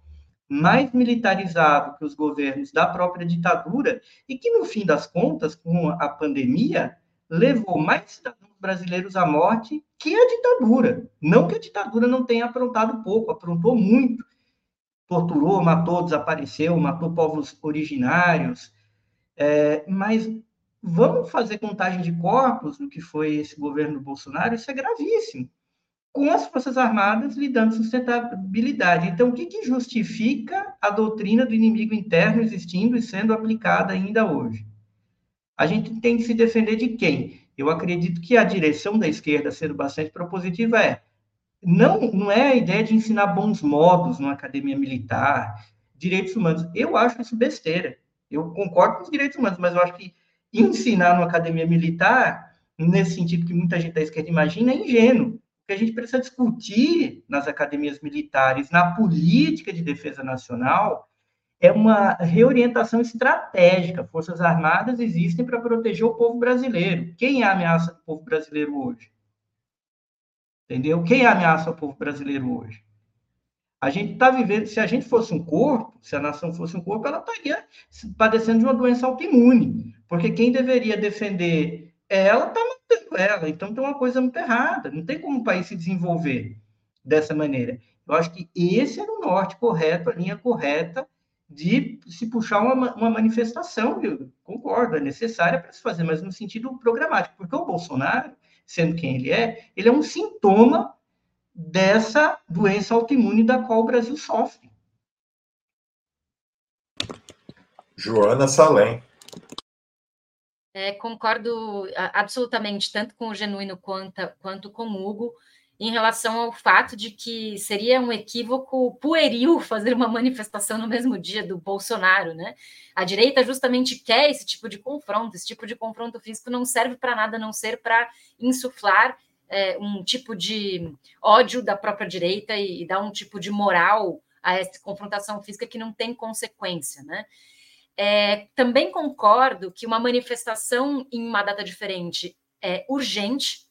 mais militarizado que os governos da própria ditadura e que, no fim das contas, com a pandemia, levou mais cidadãos brasileiros à morte que a ditadura. Não que a ditadura não tenha aprontado pouco, aprontou muito. Torturou, matou, desapareceu, matou povos originários. É, mas vamos fazer contagem de corpos no que foi esse governo Bolsonaro? Isso é gravíssimo com as Forças Armadas lhe dando sustentabilidade. Então, o que, que justifica a doutrina do inimigo interno existindo e sendo aplicada ainda hoje? A gente tem que se defender de quem? Eu acredito que a direção da esquerda, sendo bastante propositiva, é não, não é a ideia de ensinar bons modos numa academia militar, direitos humanos. Eu acho isso besteira. Eu concordo com os direitos humanos, mas eu acho que ensinar numa academia militar, nesse sentido que muita gente da esquerda imagina, é ingênuo que a gente precisa discutir nas academias militares, na política de defesa nacional, é uma reorientação estratégica. Forças Armadas existem para proteger o povo brasileiro. Quem é a ameaça do povo brasileiro hoje? Entendeu? Quem é a ameaça ao povo brasileiro hoje? A gente está vivendo, se a gente fosse um corpo, se a nação fosse um corpo, ela estaria padecendo de uma doença autoimune. Porque quem deveria defender ela está ela. Então tem uma coisa muito errada. Não tem como o país se desenvolver dessa maneira. Eu acho que esse era o norte correto, a linha correta de se puxar uma, uma manifestação, eu concordo, é necessária para se fazer, mas no sentido programático, porque o Bolsonaro, sendo quem ele é, ele é um sintoma dessa doença autoimune da qual o Brasil sofre. Joana Salem. É, concordo absolutamente, tanto com o Genuíno quanto, quanto com o Hugo, em relação ao fato de que seria um equívoco pueril *laughs* fazer uma manifestação no mesmo dia do Bolsonaro, né? A direita justamente quer esse tipo de confronto, esse tipo de confronto físico não serve para nada a não ser para insuflar é, um tipo de ódio da própria direita e, e dá um tipo de moral a essa confrontação física que não tem consequência, né? É, também concordo que uma manifestação em uma data diferente é urgente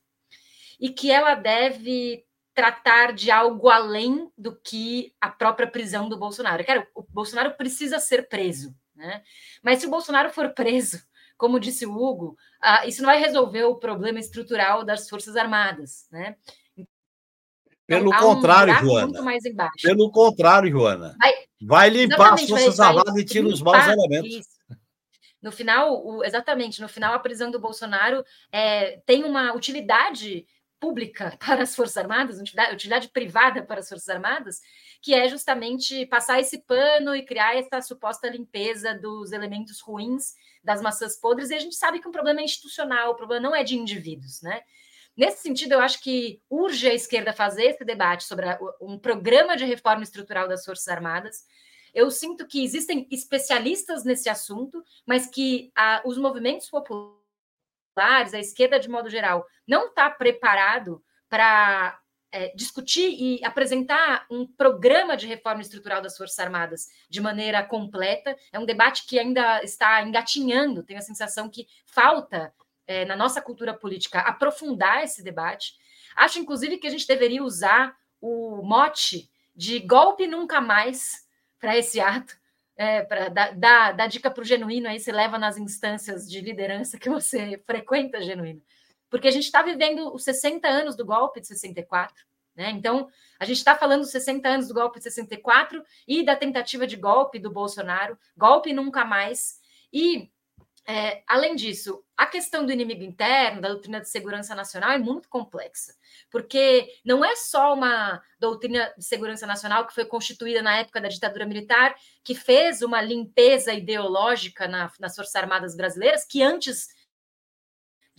e que ela deve tratar de algo além do que a própria prisão do Bolsonaro. Quero, o Bolsonaro precisa ser preso, né? Mas se o Bolsonaro for preso, como disse o Hugo, ah, isso não vai resolver o problema estrutural das Forças Armadas, né? Pelo então, contrário, um Joana. Pelo contrário, Joana. Vai, vai limpar as Forças Armadas e tira os maus elementos. Isso. No final, o, exatamente, no final, a prisão do Bolsonaro é, tem uma utilidade pública *laughs* para as Forças Armadas, utilidade, utilidade privada para as Forças Armadas, que é justamente passar esse pano e criar essa suposta limpeza dos elementos ruins das maçãs podres, e a gente sabe que o problema é institucional, o problema não é de indivíduos, né? Nesse sentido, eu acho que urge a esquerda fazer esse debate sobre um programa de reforma estrutural das Forças Armadas. Eu sinto que existem especialistas nesse assunto, mas que a, os movimentos populares, a esquerda de modo geral, não está preparado para é, discutir e apresentar um programa de reforma estrutural das Forças Armadas de maneira completa. É um debate que ainda está engatinhando, tenho a sensação que falta é, na nossa cultura política aprofundar esse debate. Acho, inclusive, que a gente deveria usar o mote de golpe nunca mais para esse ato, é, para dar, dar, dar dica para o genuíno aí, se leva nas instâncias de liderança que você *laughs* frequenta, genuíno porque a gente está vivendo os 60 anos do golpe de 64. Né? Então, a gente está falando dos 60 anos do golpe de 64 e da tentativa de golpe do Bolsonaro, golpe nunca mais. E, é, além disso, a questão do inimigo interno, da doutrina de segurança nacional, é muito complexa, porque não é só uma doutrina de segurança nacional que foi constituída na época da ditadura militar, que fez uma limpeza ideológica na, nas Forças Armadas brasileiras, que antes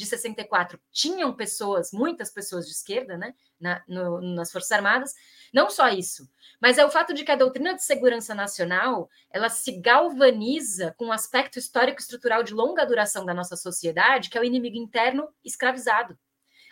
de 64 tinham pessoas, muitas pessoas de esquerda, né, na, no, nas Forças Armadas. Não só isso, mas é o fato de que a doutrina de segurança nacional ela se galvaniza com um aspecto histórico estrutural de longa duração da nossa sociedade, que é o inimigo interno escravizado.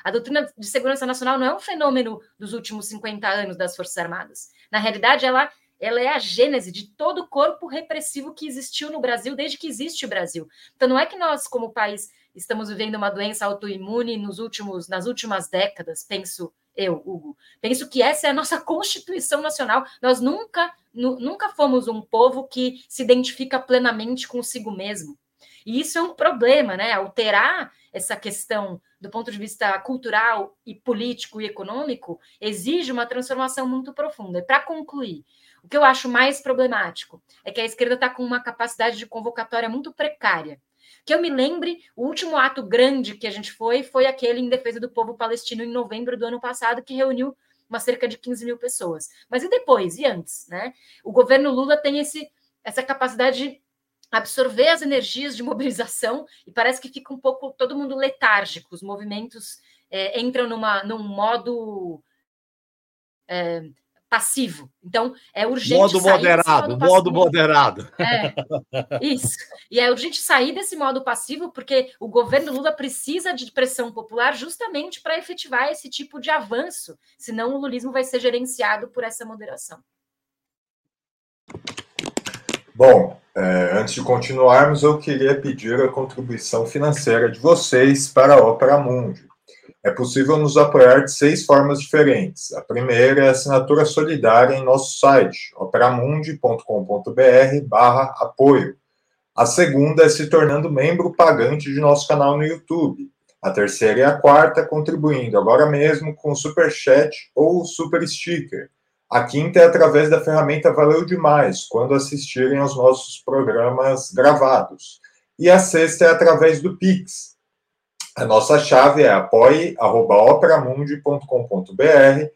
A doutrina de segurança nacional não é um fenômeno dos últimos 50 anos das Forças Armadas. Na realidade, ela ela é a gênese de todo o corpo repressivo que existiu no Brasil desde que existe o Brasil. Então não é que nós, como país, estamos vivendo uma doença autoimune nos últimos, nas últimas décadas, penso eu, Hugo. Penso que essa é a nossa *laughs* Constituição Nacional. Nós nunca, nu, nunca fomos um povo que se identifica plenamente consigo mesmo. E isso é um problema, né? Alterar essa questão do ponto de vista cultural e político e econômico exige uma transformação muito profunda. E para concluir, o que eu acho mais problemático é que a esquerda está com uma capacidade de convocatória muito precária. Que eu me lembre, o último ato grande que a gente foi foi aquele em defesa do povo palestino em novembro do ano passado, que reuniu uma cerca de 15 mil pessoas. Mas e depois? E antes? Né? O governo Lula tem esse, essa capacidade de absorver as energias de mobilização e parece que fica um pouco todo mundo letárgico. Os movimentos é, entram numa, num modo é, passivo. Então, é urgente modo sair moderado, modo, modo moderado. É, isso. E é urgente sair desse modo passivo, porque o governo Lula precisa de pressão popular justamente para efetivar esse tipo de avanço, senão o lulismo vai ser gerenciado por essa moderação. Bom, é, antes de continuarmos, eu queria pedir a contribuição financeira de vocês para a Opera Mundi. É possível nos apoiar de seis formas diferentes. A primeira é a assinatura solidária em nosso site, operamundi.com.br barra apoio. A segunda é se tornando membro pagante de nosso canal no YouTube. A terceira e a quarta, contribuindo agora mesmo com Super Chat ou Super Sticker. A quinta é através da ferramenta Valeu Demais, quando assistirem aos nossos programas gravados. E a sexta é através do Pix, a nossa chave é apoie.operamundi.com.br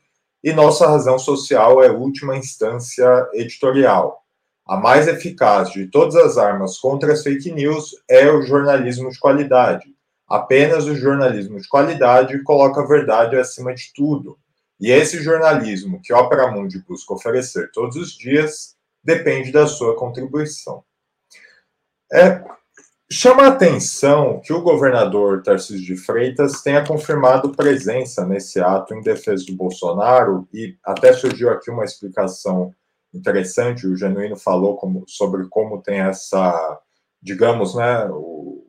e nossa razão social é última instância editorial. A mais eficaz de todas as armas contra as fake news é o jornalismo de qualidade. Apenas o jornalismo de qualidade coloca a verdade acima de tudo. E esse jornalismo que Opera Mundi busca oferecer todos os dias depende da sua contribuição. É, Chama a atenção que o governador Tarcísio de Freitas tenha confirmado presença nesse ato em defesa do Bolsonaro e até surgiu aqui uma explicação interessante. O Genuíno falou como, sobre como tem essa, digamos, né, o,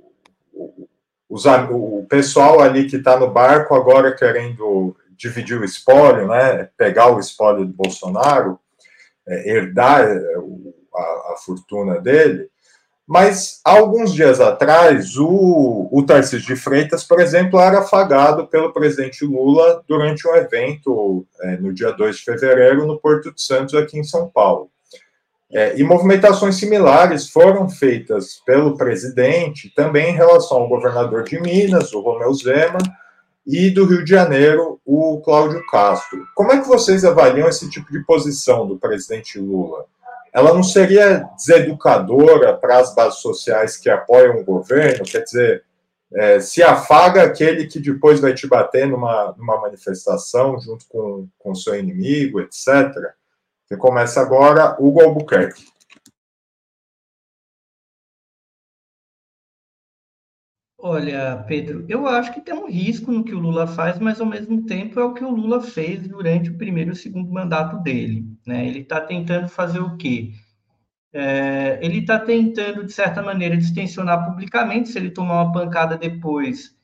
o, os, o pessoal ali que está no barco agora querendo dividir o espólio, né, pegar o espólio do Bolsonaro, é, herdar é, a, a fortuna dele. Mas, alguns dias atrás, o, o Tarcísio de Freitas, por exemplo, era afagado pelo presidente Lula durante um evento é, no dia 2 de fevereiro no Porto de Santos, aqui em São Paulo. É, e movimentações similares foram feitas pelo presidente também em relação ao governador de Minas, o Romeu Zema, e do Rio de Janeiro, o Cláudio Castro. Como é que vocês avaliam esse tipo de posição do presidente Lula? Ela não seria deseducadora para as bases sociais que apoiam o governo? Quer dizer, é, se afaga aquele que depois vai te bater numa, numa manifestação junto com o seu inimigo, etc. Que começa agora Hugo Albuquerque. Olha, Pedro, eu acho que tem um risco no que o Lula faz, mas ao mesmo tempo é o que o Lula fez durante o primeiro e o segundo mandato dele. Né? Ele está tentando fazer o quê? É, ele está tentando, de certa maneira, distensionar publicamente. Se ele tomar uma pancada depois,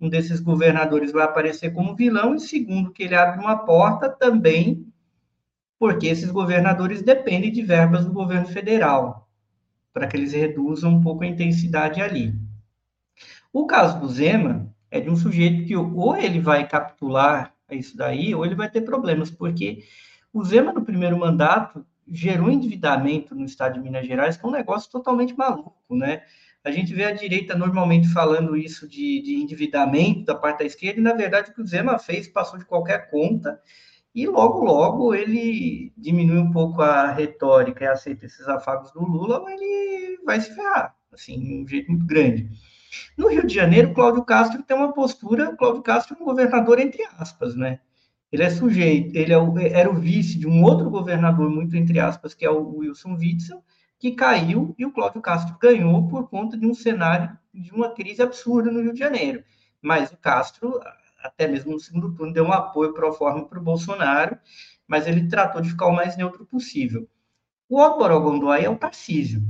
um desses governadores vai aparecer como vilão. E segundo, que ele abre uma porta também, porque esses governadores dependem de verbas do governo federal, para que eles reduzam um pouco a intensidade ali. O caso do Zema é de um sujeito que ou ele vai capitular isso daí, ou ele vai ter problemas, porque o Zema, no primeiro mandato, gerou endividamento no estado de Minas Gerais, que é um negócio totalmente maluco, né? A gente vê a direita normalmente falando isso de, de endividamento da parte da esquerda, e na verdade o que o Zema fez passou de qualquer conta, e logo, logo ele diminui um pouco a retórica e aceita esses afagos do Lula, ou ele vai se ferrar, assim, de um jeito muito grande. No Rio de Janeiro, Cláudio Castro tem uma postura, Cláudio Castro é um governador entre aspas, né? Ele é sujeito, ele é o, era o vice de um outro governador, muito entre aspas, que é o Wilson Witzel, que caiu e o Cláudio Castro ganhou por conta de um cenário de uma crise absurda no Rio de Janeiro. Mas o Castro, até mesmo no segundo turno, deu um apoio pro forma para o Bolsonaro, mas ele tratou de ficar o mais neutro possível. O Álvaro Gondói é o Tarcísio,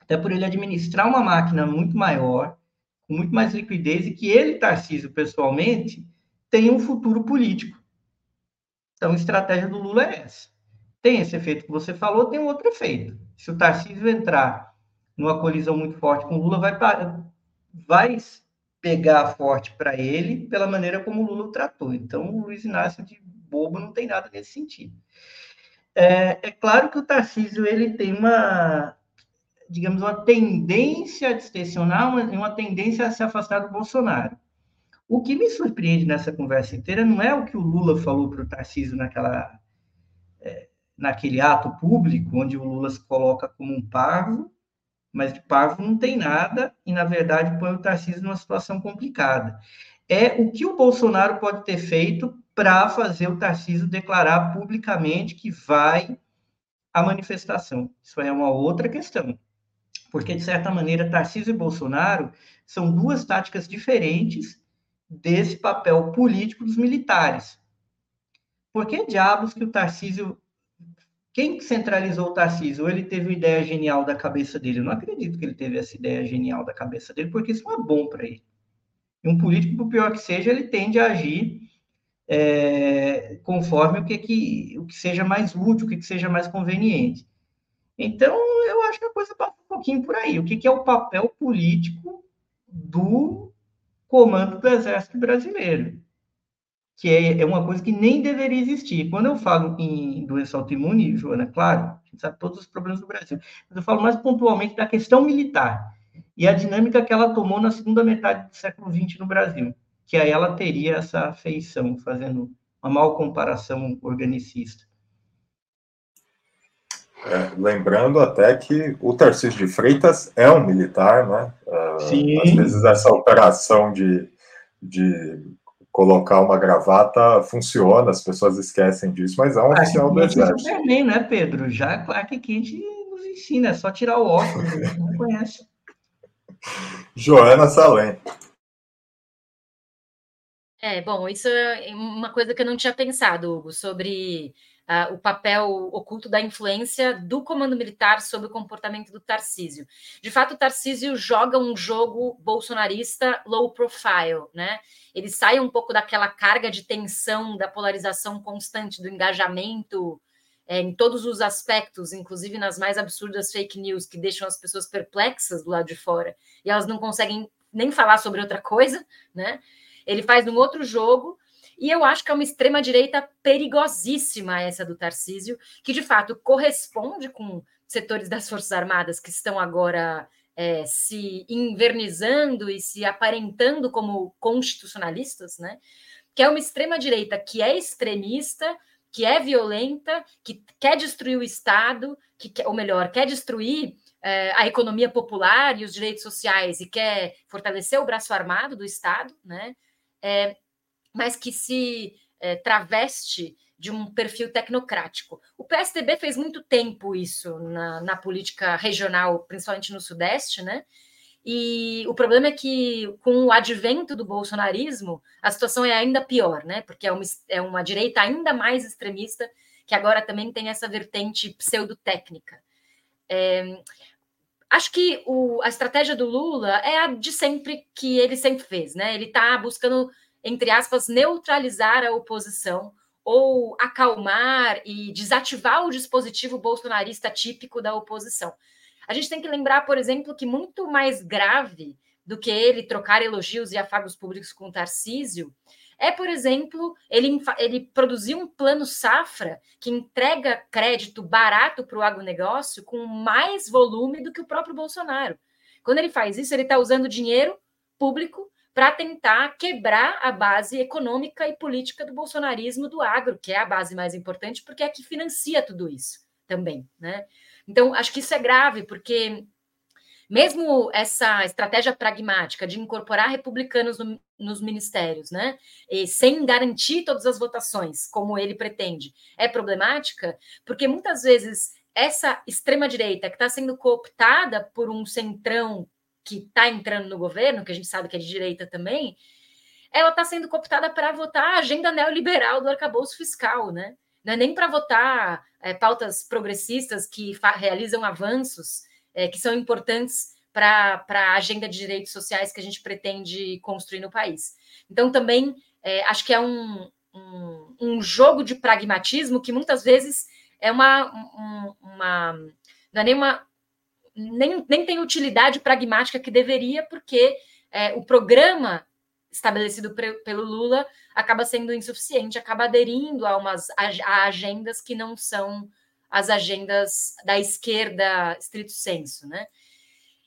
até por ele administrar uma máquina muito maior, com muito mais liquidez, e que ele, Tarcísio, pessoalmente, tem um futuro político. Então, a estratégia do Lula é essa. Tem esse efeito que você falou, tem um outro efeito. Se o Tarcísio entrar numa colisão muito forte com o Lula, vai, vai pegar forte para ele pela maneira como o Lula o tratou. Então, o Luiz Inácio de bobo não tem nada nesse sentido. É, é claro que o Tarcísio ele tem uma digamos, uma tendência a distensionar, uma, uma tendência a se afastar do Bolsonaro. O que me surpreende nessa conversa inteira não é o que o Lula falou para o Tarcísio naquela, é, naquele ato público, onde o Lula se coloca como um parvo, mas de parvo não tem nada, e na verdade põe o Tarcísio numa situação complicada. É o que o Bolsonaro pode ter feito para fazer o Tarcísio declarar publicamente que vai à manifestação. Isso é uma outra questão porque, de certa maneira, Tarcísio e Bolsonaro são duas táticas diferentes desse papel político dos militares. Por que diabos que o Tarcísio. Quem centralizou o Tarcísio? Ou ele teve uma ideia genial da cabeça dele? Eu não acredito que ele teve essa ideia genial da cabeça dele, porque isso não é bom para ele. E um político, por pior que seja, ele tende a agir é, conforme o que, que, o que seja mais útil, o que, que seja mais conveniente. Então, eu acho que a coisa passa um pouquinho por aí. O que, que é o papel político do comando do Exército Brasileiro? Que é, é uma coisa que nem deveria existir. Quando eu falo em doença autoimune, Joana, claro, a gente sabe todos os problemas do Brasil, mas eu falo mais pontualmente da questão militar e a dinâmica que ela tomou na segunda metade do século XX no Brasil, que aí ela teria essa feição, fazendo uma mal comparação organicista. É, lembrando até que o Tarcísio de Freitas é um militar, né? Uh, Sim. Às vezes essa operação de, de colocar uma gravata funciona, as pessoas esquecem disso, mas é um oficial do exército. Também, né, Pedro? Já Clark Kent nos ensina, é só tirar o óculos, não conhece. *laughs* Joana Salem. É, bom, isso é uma coisa que eu não tinha pensado, Hugo, sobre uh, o papel oculto da influência do comando militar sobre o comportamento do Tarcísio. De fato, o Tarcísio joga um jogo bolsonarista low profile, né? Ele sai um pouco daquela carga de tensão, da polarização constante, do engajamento é, em todos os aspectos, inclusive nas mais absurdas fake news que deixam as pessoas perplexas do lado de fora e elas não conseguem nem falar sobre outra coisa, né? Ele faz um outro jogo e eu acho que é uma extrema-direita perigosíssima essa do Tarcísio, que de fato corresponde com setores das Forças Armadas que estão agora é, se invernizando e se aparentando como constitucionalistas, né? Que é uma extrema-direita que é extremista, que é violenta, que quer destruir o Estado, que quer, ou melhor, quer destruir é, a economia popular e os direitos sociais e quer fortalecer o braço armado do Estado, né? É, mas que se é, traveste de um perfil tecnocrático. O PSDB fez muito tempo isso na, na, política regional, principalmente no Sudeste, né? E o problema é que, com o advento do bolsonarismo, a situação é ainda pior, né? Porque é uma, é uma direita ainda mais extremista, que agora também tem essa vertente pseudotécnica. É, acho que o, a estratégia do Lula é a de sempre que ele sempre fez, né? Ele está buscando entre aspas, neutralizar a oposição ou acalmar e desativar o dispositivo bolsonarista típico da oposição. A gente tem que lembrar, por exemplo, que muito mais grave do que ele trocar elogios e afagos públicos com Tarcísio é, por exemplo, ele, ele produzir um plano safra que entrega crédito barato para o agronegócio com mais volume do que o próprio Bolsonaro. Quando ele faz isso, ele está usando dinheiro público para tentar quebrar a base econômica e política do bolsonarismo do agro, que é a base mais importante, porque é que financia tudo isso também, né? Então, acho que isso é grave, porque mesmo essa estratégia pragmática de incorporar republicanos no, nos ministérios, né, e sem garantir todas as votações, como ele pretende, é problemática, porque muitas vezes essa extrema-direita que está sendo cooptada por um centrão que está entrando no governo, que a gente sabe que é de direita também, ela está sendo cooptada para votar a agenda neoliberal do arcabouço fiscal, né? Não é nem para votar é, pautas progressistas que realizam avanços é, que são importantes para a agenda de direitos sociais que a gente pretende construir no país. Então, também é, acho que é um, um, um, jogo de pragmatismo que muitas vezes é uma, um, uma não é nem uma nem, nem tem utilidade pragmática que deveria, porque é, o programa estabelecido pelo Lula acaba sendo insuficiente, acaba aderindo a umas a agendas que não são as agendas da esquerda estrito senso, né?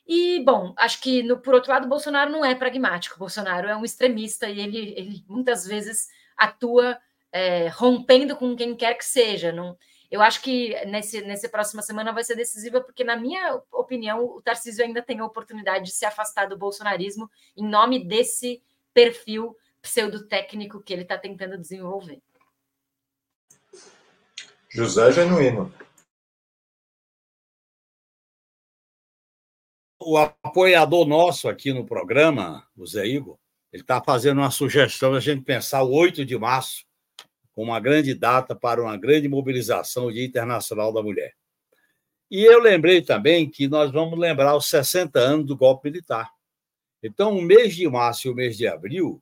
E, bom, acho que, no, por outro lado, Bolsonaro não é pragmático. Bolsonaro é um extremista e ele, ele muitas vezes atua é, rompendo com quem quer que seja. Não, eu acho que nesse, nessa próxima semana vai ser decisiva, porque, na minha opinião, o Tarcísio ainda tem a oportunidade de se afastar do bolsonarismo em nome desse perfil pseudo-técnico que ele está tentando desenvolver. José Genuíno. O apoiador nosso aqui no programa, o Zé Igor, ele está fazendo uma sugestão de a gente pensar o 8 de março como uma grande data para uma grande mobilização Dia Internacional da Mulher. E eu lembrei também que nós vamos lembrar os 60 anos do golpe militar. Então, o mês de março e o mês de abril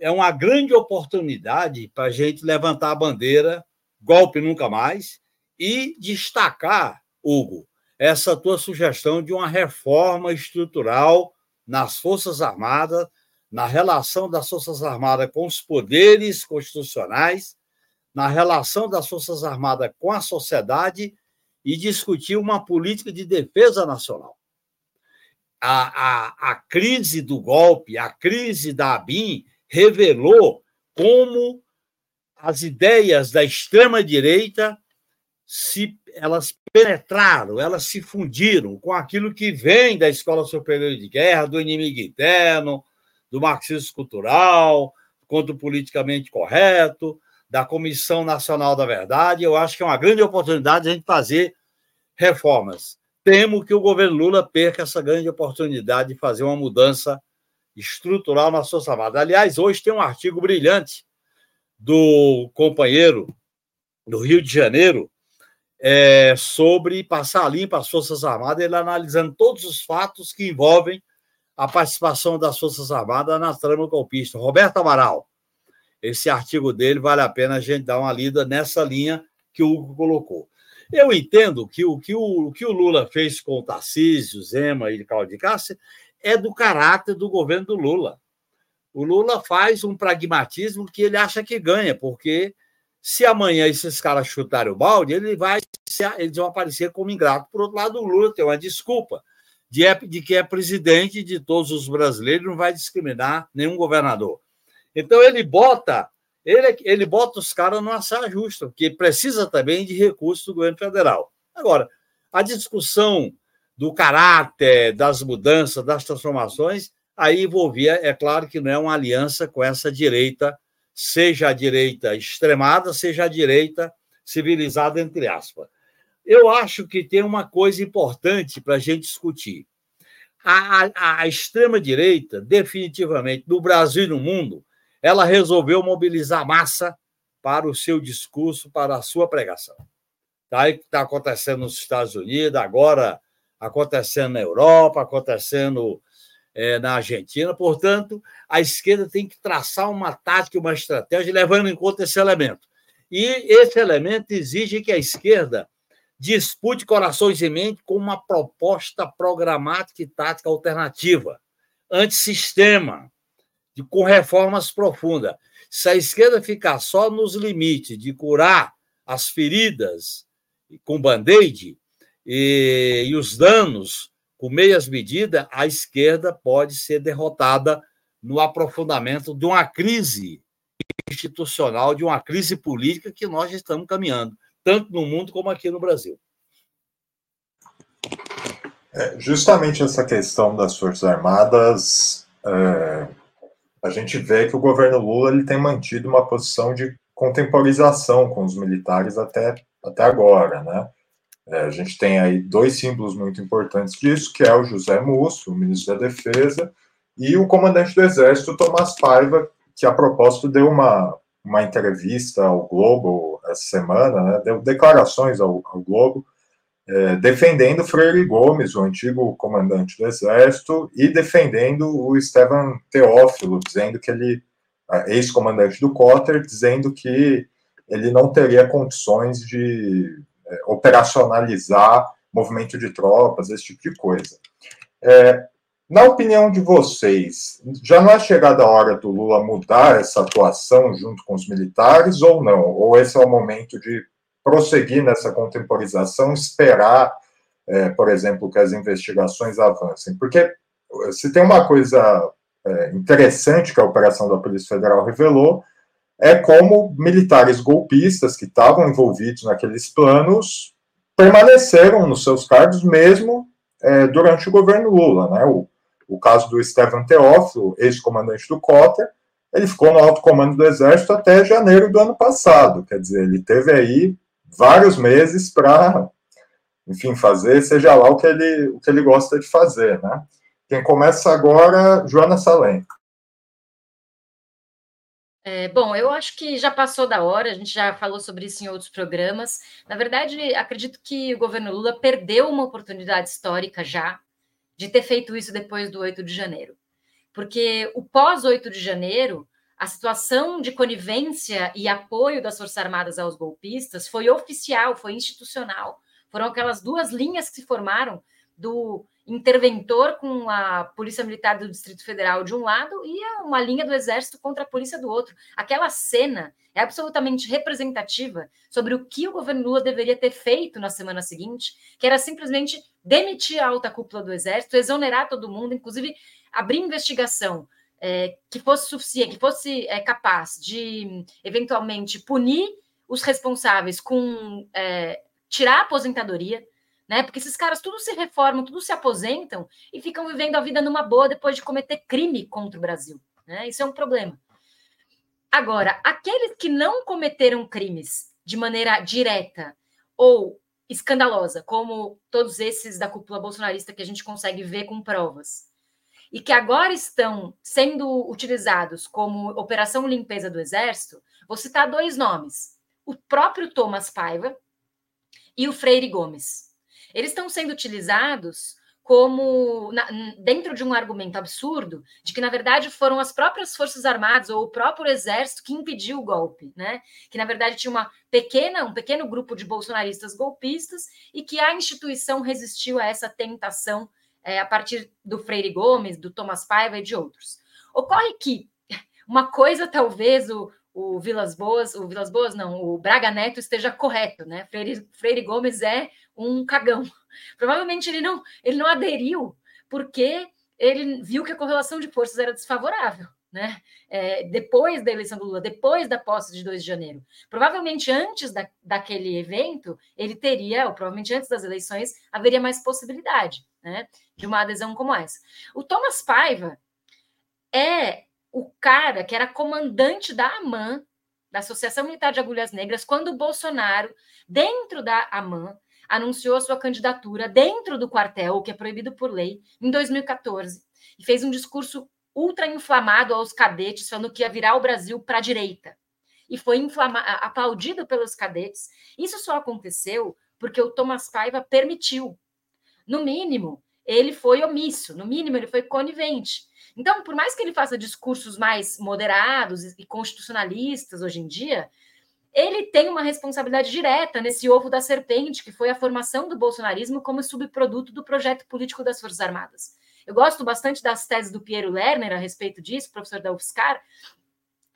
é uma grande oportunidade para a gente levantar a bandeira, golpe nunca mais, e destacar, Hugo, essa tua sugestão de uma reforma estrutural nas Forças Armadas, na relação das Forças Armadas com os poderes constitucionais, na relação das Forças Armadas com a sociedade e discutir uma política de defesa nacional. A, a, a crise do golpe, a crise da ABIN, revelou como as ideias da extrema-direita se elas penetraram, elas se fundiram com aquilo que vem da Escola Superior de Guerra, do inimigo interno, do marxismo cultural, contra o politicamente correto, da Comissão Nacional da Verdade. Eu acho que é uma grande oportunidade de a gente fazer reformas, temo que o governo Lula perca essa grande oportunidade de fazer uma mudança estrutural nas Forças Armadas. Aliás, hoje tem um artigo brilhante do companheiro do Rio de Janeiro é, sobre passar limpa as Forças Armadas, ele analisando todos os fatos que envolvem a participação das Forças Armadas na trama golpista. Roberto Amaral, esse artigo dele vale a pena a gente dar uma lida nessa linha que o Hugo colocou. Eu entendo que o que o, que o Lula fez com o Tarcísio, Zema e Claudio Castro é do caráter do governo do Lula. O Lula faz um pragmatismo que ele acha que ganha, porque se amanhã esses caras chutarem o balde, ele vai, eles vão aparecer como ingrato. Por outro lado, o Lula tem uma desculpa de, de que é presidente de todos os brasileiros, não vai discriminar nenhum governador. Então ele bota ele, ele bota os caras numa saia justa, porque precisa também de recursos do governo federal. Agora, a discussão do caráter, das mudanças, das transformações, aí envolvia, é claro que não é uma aliança com essa direita, seja a direita extremada, seja a direita civilizada, entre aspas. Eu acho que tem uma coisa importante para a gente discutir. A, a, a extrema-direita, definitivamente, no Brasil e no mundo, ela resolveu mobilizar massa para o seu discurso, para a sua pregação. Tá está acontecendo nos Estados Unidos, agora acontecendo na Europa, acontecendo é, na Argentina. Portanto, a esquerda tem que traçar uma tática, uma estratégia, levando em conta esse elemento. E esse elemento exige que a esquerda dispute corações e mente com uma proposta programática e tática alternativa, antissistema, com reformas profundas. Se a esquerda ficar só nos limites de curar as feridas com band-aid e, e os danos com meias medidas, a esquerda pode ser derrotada no aprofundamento de uma crise institucional, de uma crise política que nós estamos caminhando, tanto no mundo como aqui no Brasil. É, justamente essa questão das Forças Armadas é, a gente vê que o governo Lula ele tem mantido uma posição de contemporização com os militares até, até agora, né? É, a gente tem aí dois símbolos muito importantes disso, que é o José Múcio, o ministro da Defesa, e o comandante do Exército, Tomás Paiva, que a propósito deu uma, uma entrevista ao Globo essa semana, né? deu declarações ao, ao Globo, é, defendendo Freire Gomes, o antigo comandante do Exército, e defendendo o Estevam Teófilo, dizendo que ele, ex-comandante do Cotter, dizendo que ele não teria condições de é, operacionalizar movimento de tropas, esse tipo de coisa. É, na opinião de vocês, já não é chegada a hora do Lula mudar essa atuação junto com os militares ou não? Ou esse é o momento de prosseguir nessa contemporização, esperar, é, por exemplo, que as investigações avancem. Porque eh, se tem uma coisa é, interessante que a operação da Polícia Federal revelou, é como militares golpistas que estavam envolvidos naqueles planos permaneceram nos seus cargos mesmo é, durante o governo Lula. Né? O, o caso do Estevam Teófilo, ex-comandante do COTA, ele ficou no alto comando do Exército até janeiro do ano passado. Quer dizer, ele teve aí vários meses para, enfim, fazer seja lá o que ele, o que ele gosta de fazer, né? Quem começa agora, Joana Salem. É, bom, eu acho que já passou da hora, a gente já falou sobre isso em outros programas. Na verdade, acredito que o governo Lula perdeu uma oportunidade histórica já de ter feito isso depois do 8 de janeiro. Porque o pós 8 de janeiro, a situação de conivência e apoio das Forças Armadas aos golpistas foi oficial, foi institucional. Foram aquelas duas linhas que se formaram do interventor com a Polícia Militar do Distrito Federal de um lado e uma linha do Exército contra a polícia do outro. Aquela cena é absolutamente representativa sobre o que o governo Lula deveria ter feito na semana seguinte, que era simplesmente demitir a alta cúpula do Exército, exonerar todo mundo, inclusive abrir investigação é, que fosse suficiente, que fosse é, capaz de eventualmente punir os responsáveis com é, tirar a aposentadoria, né? Porque esses caras tudo se reformam, tudo se aposentam e ficam vivendo a vida numa boa depois de cometer crime contra o Brasil. Né? Isso é um problema. Agora, aqueles que não cometeram crimes de maneira direta ou escandalosa, como todos esses da cúpula bolsonarista que a gente consegue ver com provas, e que agora estão sendo utilizados como operação limpeza do Exército, vou citar dois nomes: o próprio Thomas Paiva e o Freire Gomes. Eles estão sendo utilizados como na, dentro de um argumento absurdo de que na verdade foram as próprias forças armadas ou o próprio exército que impediu o golpe, né? Que na verdade tinha uma pequena um pequeno grupo de bolsonaristas golpistas e que a instituição resistiu a essa tentação é, a partir do Freire Gomes, do Thomas Paiva e de outros. Ocorre que uma coisa talvez o, o Vilas Boas, o Vilas Boas não, o Braga Neto esteja correto, né? Freire, Freire Gomes é um cagão *laughs* Provavelmente ele não, ele não aderiu porque ele viu que a correlação de forças era desfavorável. Né? É, depois da eleição do Lula, depois da posse de 2 de janeiro. Provavelmente antes da, daquele evento, ele teria, ou provavelmente antes das eleições, haveria mais possibilidade né, de uma adesão como essa. O Thomas Paiva é o cara que era comandante da AMAN, da Associação Militar de Agulhas Negras, quando o Bolsonaro, dentro da AMAN, anunciou sua candidatura dentro do quartel, o que é proibido por lei, em 2014, e fez um discurso ultra inflamado aos cadetes, falando que ia virar o Brasil para a direita. E foi aplaudido pelos cadetes. Isso só aconteceu porque o Thomas Paiva permitiu. No mínimo, ele foi omisso, no mínimo, ele foi conivente. Então, por mais que ele faça discursos mais moderados e constitucionalistas hoje em dia, ele tem uma responsabilidade direta nesse ovo da serpente, que foi a formação do bolsonarismo como subproduto do projeto político das Forças Armadas. Eu gosto bastante das teses do Piero Lerner a respeito disso, professor da UFSCar.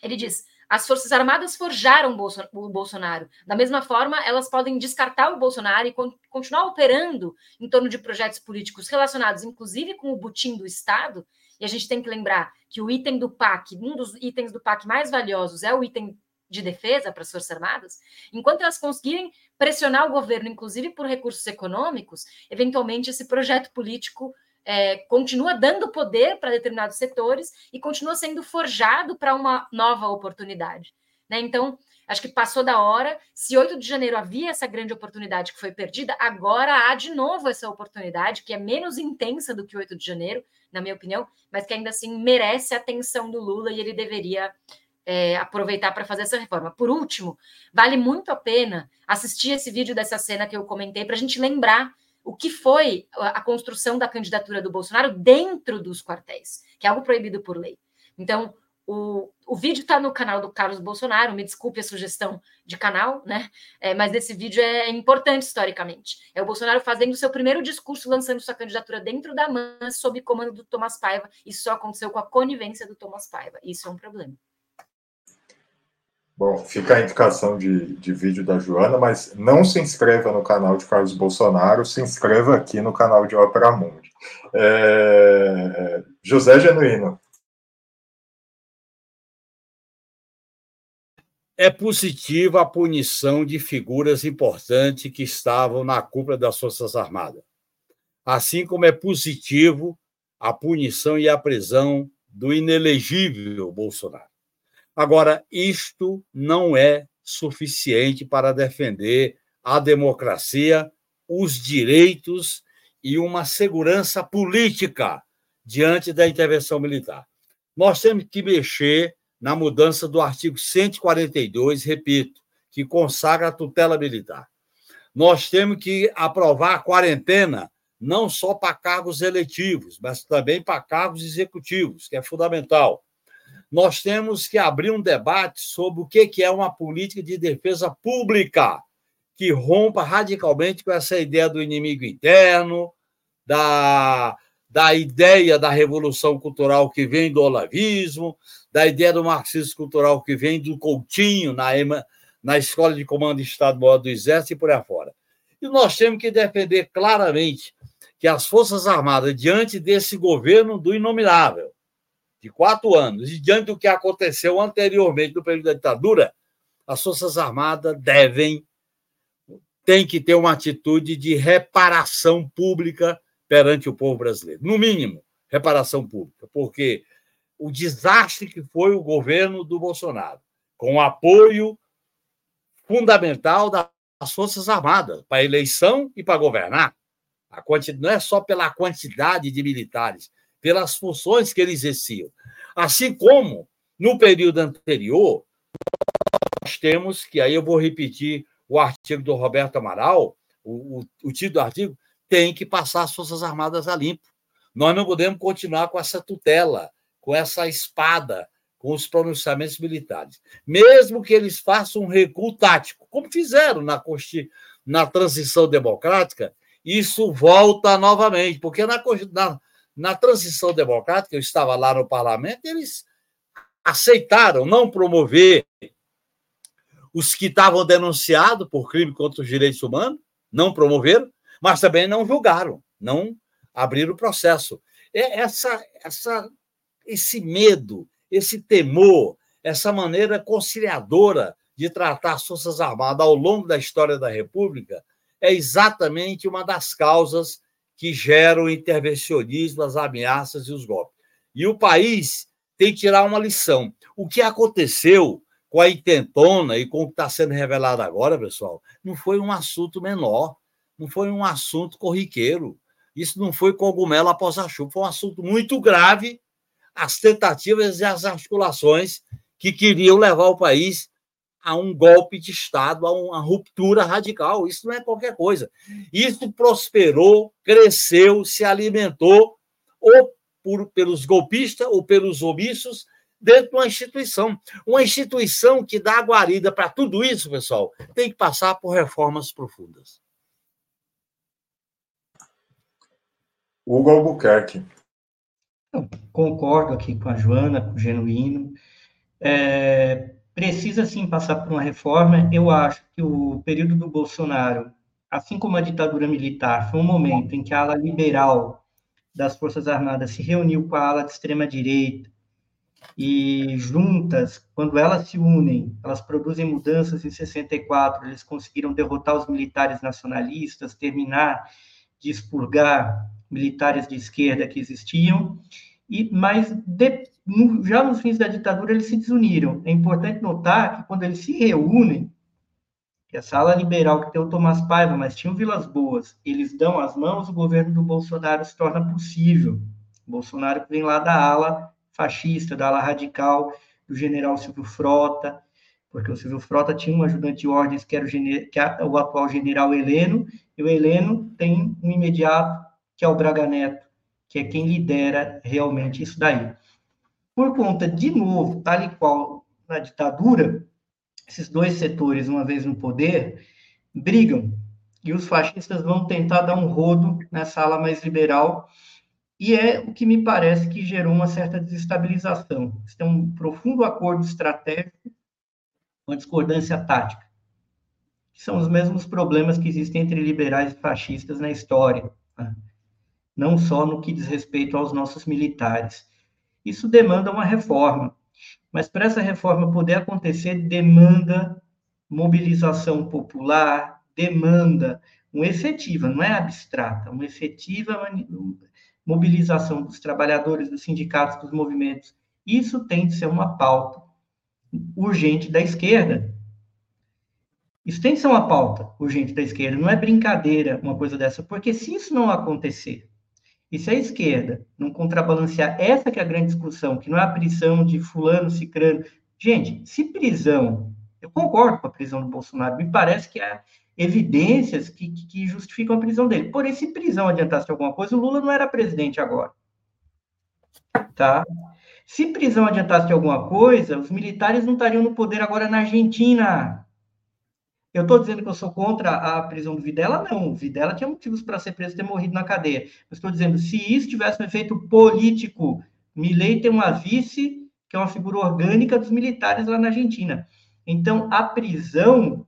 Ele diz: as Forças Armadas forjaram o Bolsonaro. Da mesma forma, elas podem descartar o Bolsonaro e continuar operando em torno de projetos políticos relacionados, inclusive, com o butim do Estado. E a gente tem que lembrar que o item do PAC, um dos itens do PAC mais valiosos, é o item de defesa para as Forças Armadas, enquanto elas conseguirem pressionar o governo, inclusive por recursos econômicos, eventualmente esse projeto político é, continua dando poder para determinados setores e continua sendo forjado para uma nova oportunidade. Né? Então, acho que passou da hora. Se 8 de janeiro havia essa grande oportunidade que foi perdida, agora há de novo essa oportunidade, que é menos intensa do que 8 de janeiro, na minha opinião, mas que ainda assim merece a atenção do Lula e ele deveria é, aproveitar para fazer essa reforma. Por último, vale muito a pena assistir esse vídeo dessa cena que eu comentei para a gente lembrar o que foi a construção da candidatura do Bolsonaro dentro dos quartéis, que é algo proibido por lei. Então, o, o vídeo está no canal do Carlos Bolsonaro, me desculpe a sugestão de canal, né? É, mas esse vídeo é importante historicamente. É o Bolsonaro fazendo seu primeiro discurso, lançando sua candidatura dentro da MAN, sob comando do Thomas Paiva. Isso só aconteceu com a conivência do Thomas Paiva. Isso é um problema. Bom, fica a indicação de, de vídeo da Joana, mas não se inscreva no canal de Carlos Bolsonaro, se inscreva aqui no canal de Ópera Mundi. É, José Genuíno. É positiva a punição de figuras importantes que estavam na cúpula das Forças Armadas. Assim como é positivo a punição e a prisão do inelegível Bolsonaro. Agora, isto não é suficiente para defender a democracia, os direitos e uma segurança política diante da intervenção militar. Nós temos que mexer na mudança do artigo 142, repito, que consagra a tutela militar. Nós temos que aprovar a quarentena não só para cargos eletivos, mas também para cargos executivos, que é fundamental nós temos que abrir um debate sobre o que é uma política de defesa pública que rompa radicalmente com essa ideia do inimigo interno, da, da ideia da revolução cultural que vem do olavismo, da ideia do marxismo cultural que vem do Coutinho na, na Escola de Comando Estado-Maior do Exército e por aí fora. E nós temos que defender claramente que as Forças Armadas, diante desse governo do inominável, de quatro anos, e diante do que aconteceu anteriormente no período da ditadura, as Forças Armadas devem, tem que ter uma atitude de reparação pública perante o povo brasileiro. No mínimo, reparação pública, porque o desastre que foi o governo do Bolsonaro, com o apoio fundamental da as Forças Armadas, para eleição e para governar. A quantidade, não é só pela quantidade de militares, pelas funções que eles exerciam. Assim como, no período anterior, nós temos, que aí eu vou repetir o artigo do Roberto Amaral, o, o, o título do artigo, tem que passar as Forças Armadas a limpo. Nós não podemos continuar com essa tutela, com essa espada, com os pronunciamentos militares. Mesmo que eles façam um recuo tático, como fizeram na, na transição democrática, isso volta novamente, porque na, na, na transição democrática, eu estava lá no parlamento, eles aceitaram não promover os que estavam denunciados por crime contra os direitos humanos, não promoveram, mas também não julgaram, não abriram o processo. É essa, essa, esse medo, esse temor, essa maneira conciliadora de tratar as Forças Armadas ao longo da história da República é exatamente uma das causas que geram o intervencionismo, as ameaças e os golpes. E o país tem que tirar uma lição. O que aconteceu com a intentona e com o que está sendo revelado agora, pessoal, não foi um assunto menor, não foi um assunto corriqueiro. Isso não foi cogumelo após a chuva, foi um assunto muito grave. As tentativas e as articulações que queriam levar o país a um golpe de Estado, a uma ruptura radical. Isso não é qualquer coisa. Isso prosperou, cresceu, se alimentou, ou por, pelos golpistas ou pelos omissos, dentro de uma instituição. Uma instituição que dá guarida para tudo isso, pessoal, tem que passar por reformas profundas. Hugo Albuquerque. Eu concordo aqui com a Joana, com o Genuíno. É, precisa sim passar por uma reforma. Eu acho que o período do Bolsonaro, assim como a ditadura militar, foi um momento em que a ala liberal das Forças Armadas se reuniu com a ala de extrema direita e juntas, quando elas se unem, elas produzem mudanças em 64, eles conseguiram derrotar os militares nacionalistas, terminar de expurgar militares de esquerda que existiam, e mas de, no, já nos fins da ditadura eles se desuniram. É importante notar que quando eles se reúnem, que a sala liberal que tem o Tomás Paiva, mas tinha o Vilas Boas, eles dão as mãos, o governo do Bolsonaro se torna possível. Bolsonaro vem lá da ala fascista, da ala radical, do general Silvio Frota, porque o Silvio Frota tinha um ajudante de ordens que era o, que o atual general Heleno, e o Heleno tem um imediato, que é o Braga Neto, que é quem lidera realmente isso daí. Por conta, de novo, tal e qual na ditadura, esses dois setores, uma vez no poder, brigam. E os fascistas vão tentar dar um rodo nessa ala mais liberal, e é o que me parece que gerou uma certa desestabilização. Isso tem um profundo acordo estratégico, uma discordância tática. São os mesmos problemas que existem entre liberais e fascistas na história. Né? Não só no que diz respeito aos nossos militares. Isso demanda uma reforma, mas para essa reforma poder acontecer, demanda mobilização popular, demanda uma efetiva, não é abstrata, uma efetiva mobilização dos trabalhadores, dos sindicatos, dos movimentos. Isso tem de ser uma pauta urgente da esquerda. Isso tem de ser uma pauta urgente da esquerda, não é brincadeira uma coisa dessa, porque se isso não acontecer, e se a esquerda não contrabalancear essa que é a grande discussão, que não é a prisão de fulano, cicrano. Gente, se prisão, eu concordo com a prisão do Bolsonaro, me parece que há evidências que, que justificam a prisão dele. Porém, se prisão adiantasse alguma coisa, o Lula não era presidente agora. Tá? Se prisão adiantasse alguma coisa, os militares não estariam no poder agora na Argentina. Eu estou dizendo que eu sou contra a prisão do Videla? Não, o Videla tinha motivos para ser preso e ter morrido na cadeia. Mas estou dizendo, se isso tivesse um efeito político, Milei tem uma vice, que é uma figura orgânica dos militares lá na Argentina. Então, a prisão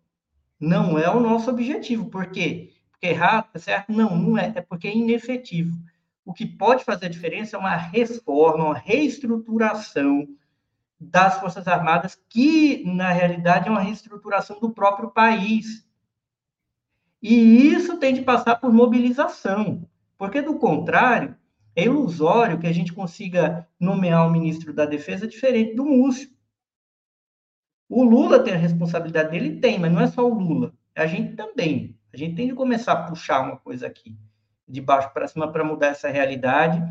não é o nosso objetivo. Por quê? Porque é errado, é certo? Não, não é. É porque é inefetivo. O que pode fazer a diferença é uma reforma, uma reestruturação das Forças Armadas, que, na realidade, é uma reestruturação do próprio país. E isso tem de passar por mobilização, porque, do contrário, é ilusório que a gente consiga nomear um ministro da Defesa diferente do Múcio. O Lula tem a responsabilidade dele? Tem, mas não é só o Lula. a gente também. A gente tem de começar a puxar uma coisa aqui, de baixo para cima, para mudar essa realidade,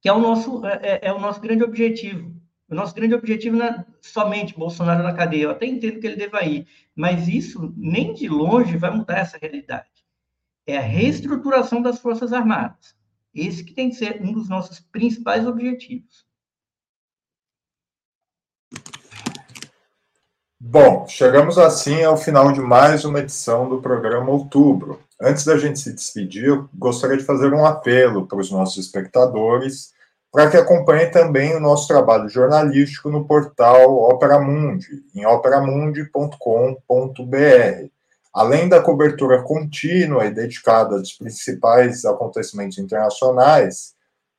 que é o nosso, é, é, é, o nosso grande objetivo. O nosso grande objetivo não é somente Bolsonaro na cadeia. Eu até entendo que ele deva ir, mas isso nem de longe vai mudar essa realidade. É a reestruturação das Forças Armadas. Esse que tem que ser um dos nossos principais objetivos. Bom, chegamos assim ao final de mais uma edição do programa Outubro. Antes da gente se despedir, eu gostaria de fazer um apelo para os nossos espectadores para que acompanhem também o nosso trabalho jornalístico no portal Opera Mundi, em operamundi.com.br. Além da cobertura contínua e dedicada aos principais acontecimentos internacionais,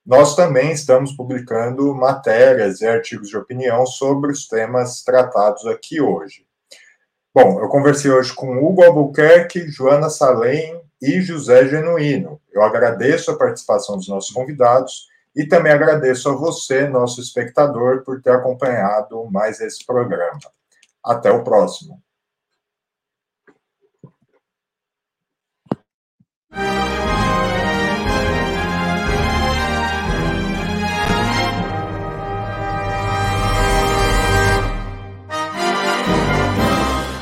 nós também estamos publicando matérias e artigos de opinião sobre os temas tratados aqui hoje. Bom, eu conversei hoje com Hugo Albuquerque, Joana Salem e José Genuíno. Eu agradeço a participação dos nossos convidados e também agradeço a você, nosso espectador, por ter acompanhado mais esse programa. Até o próximo.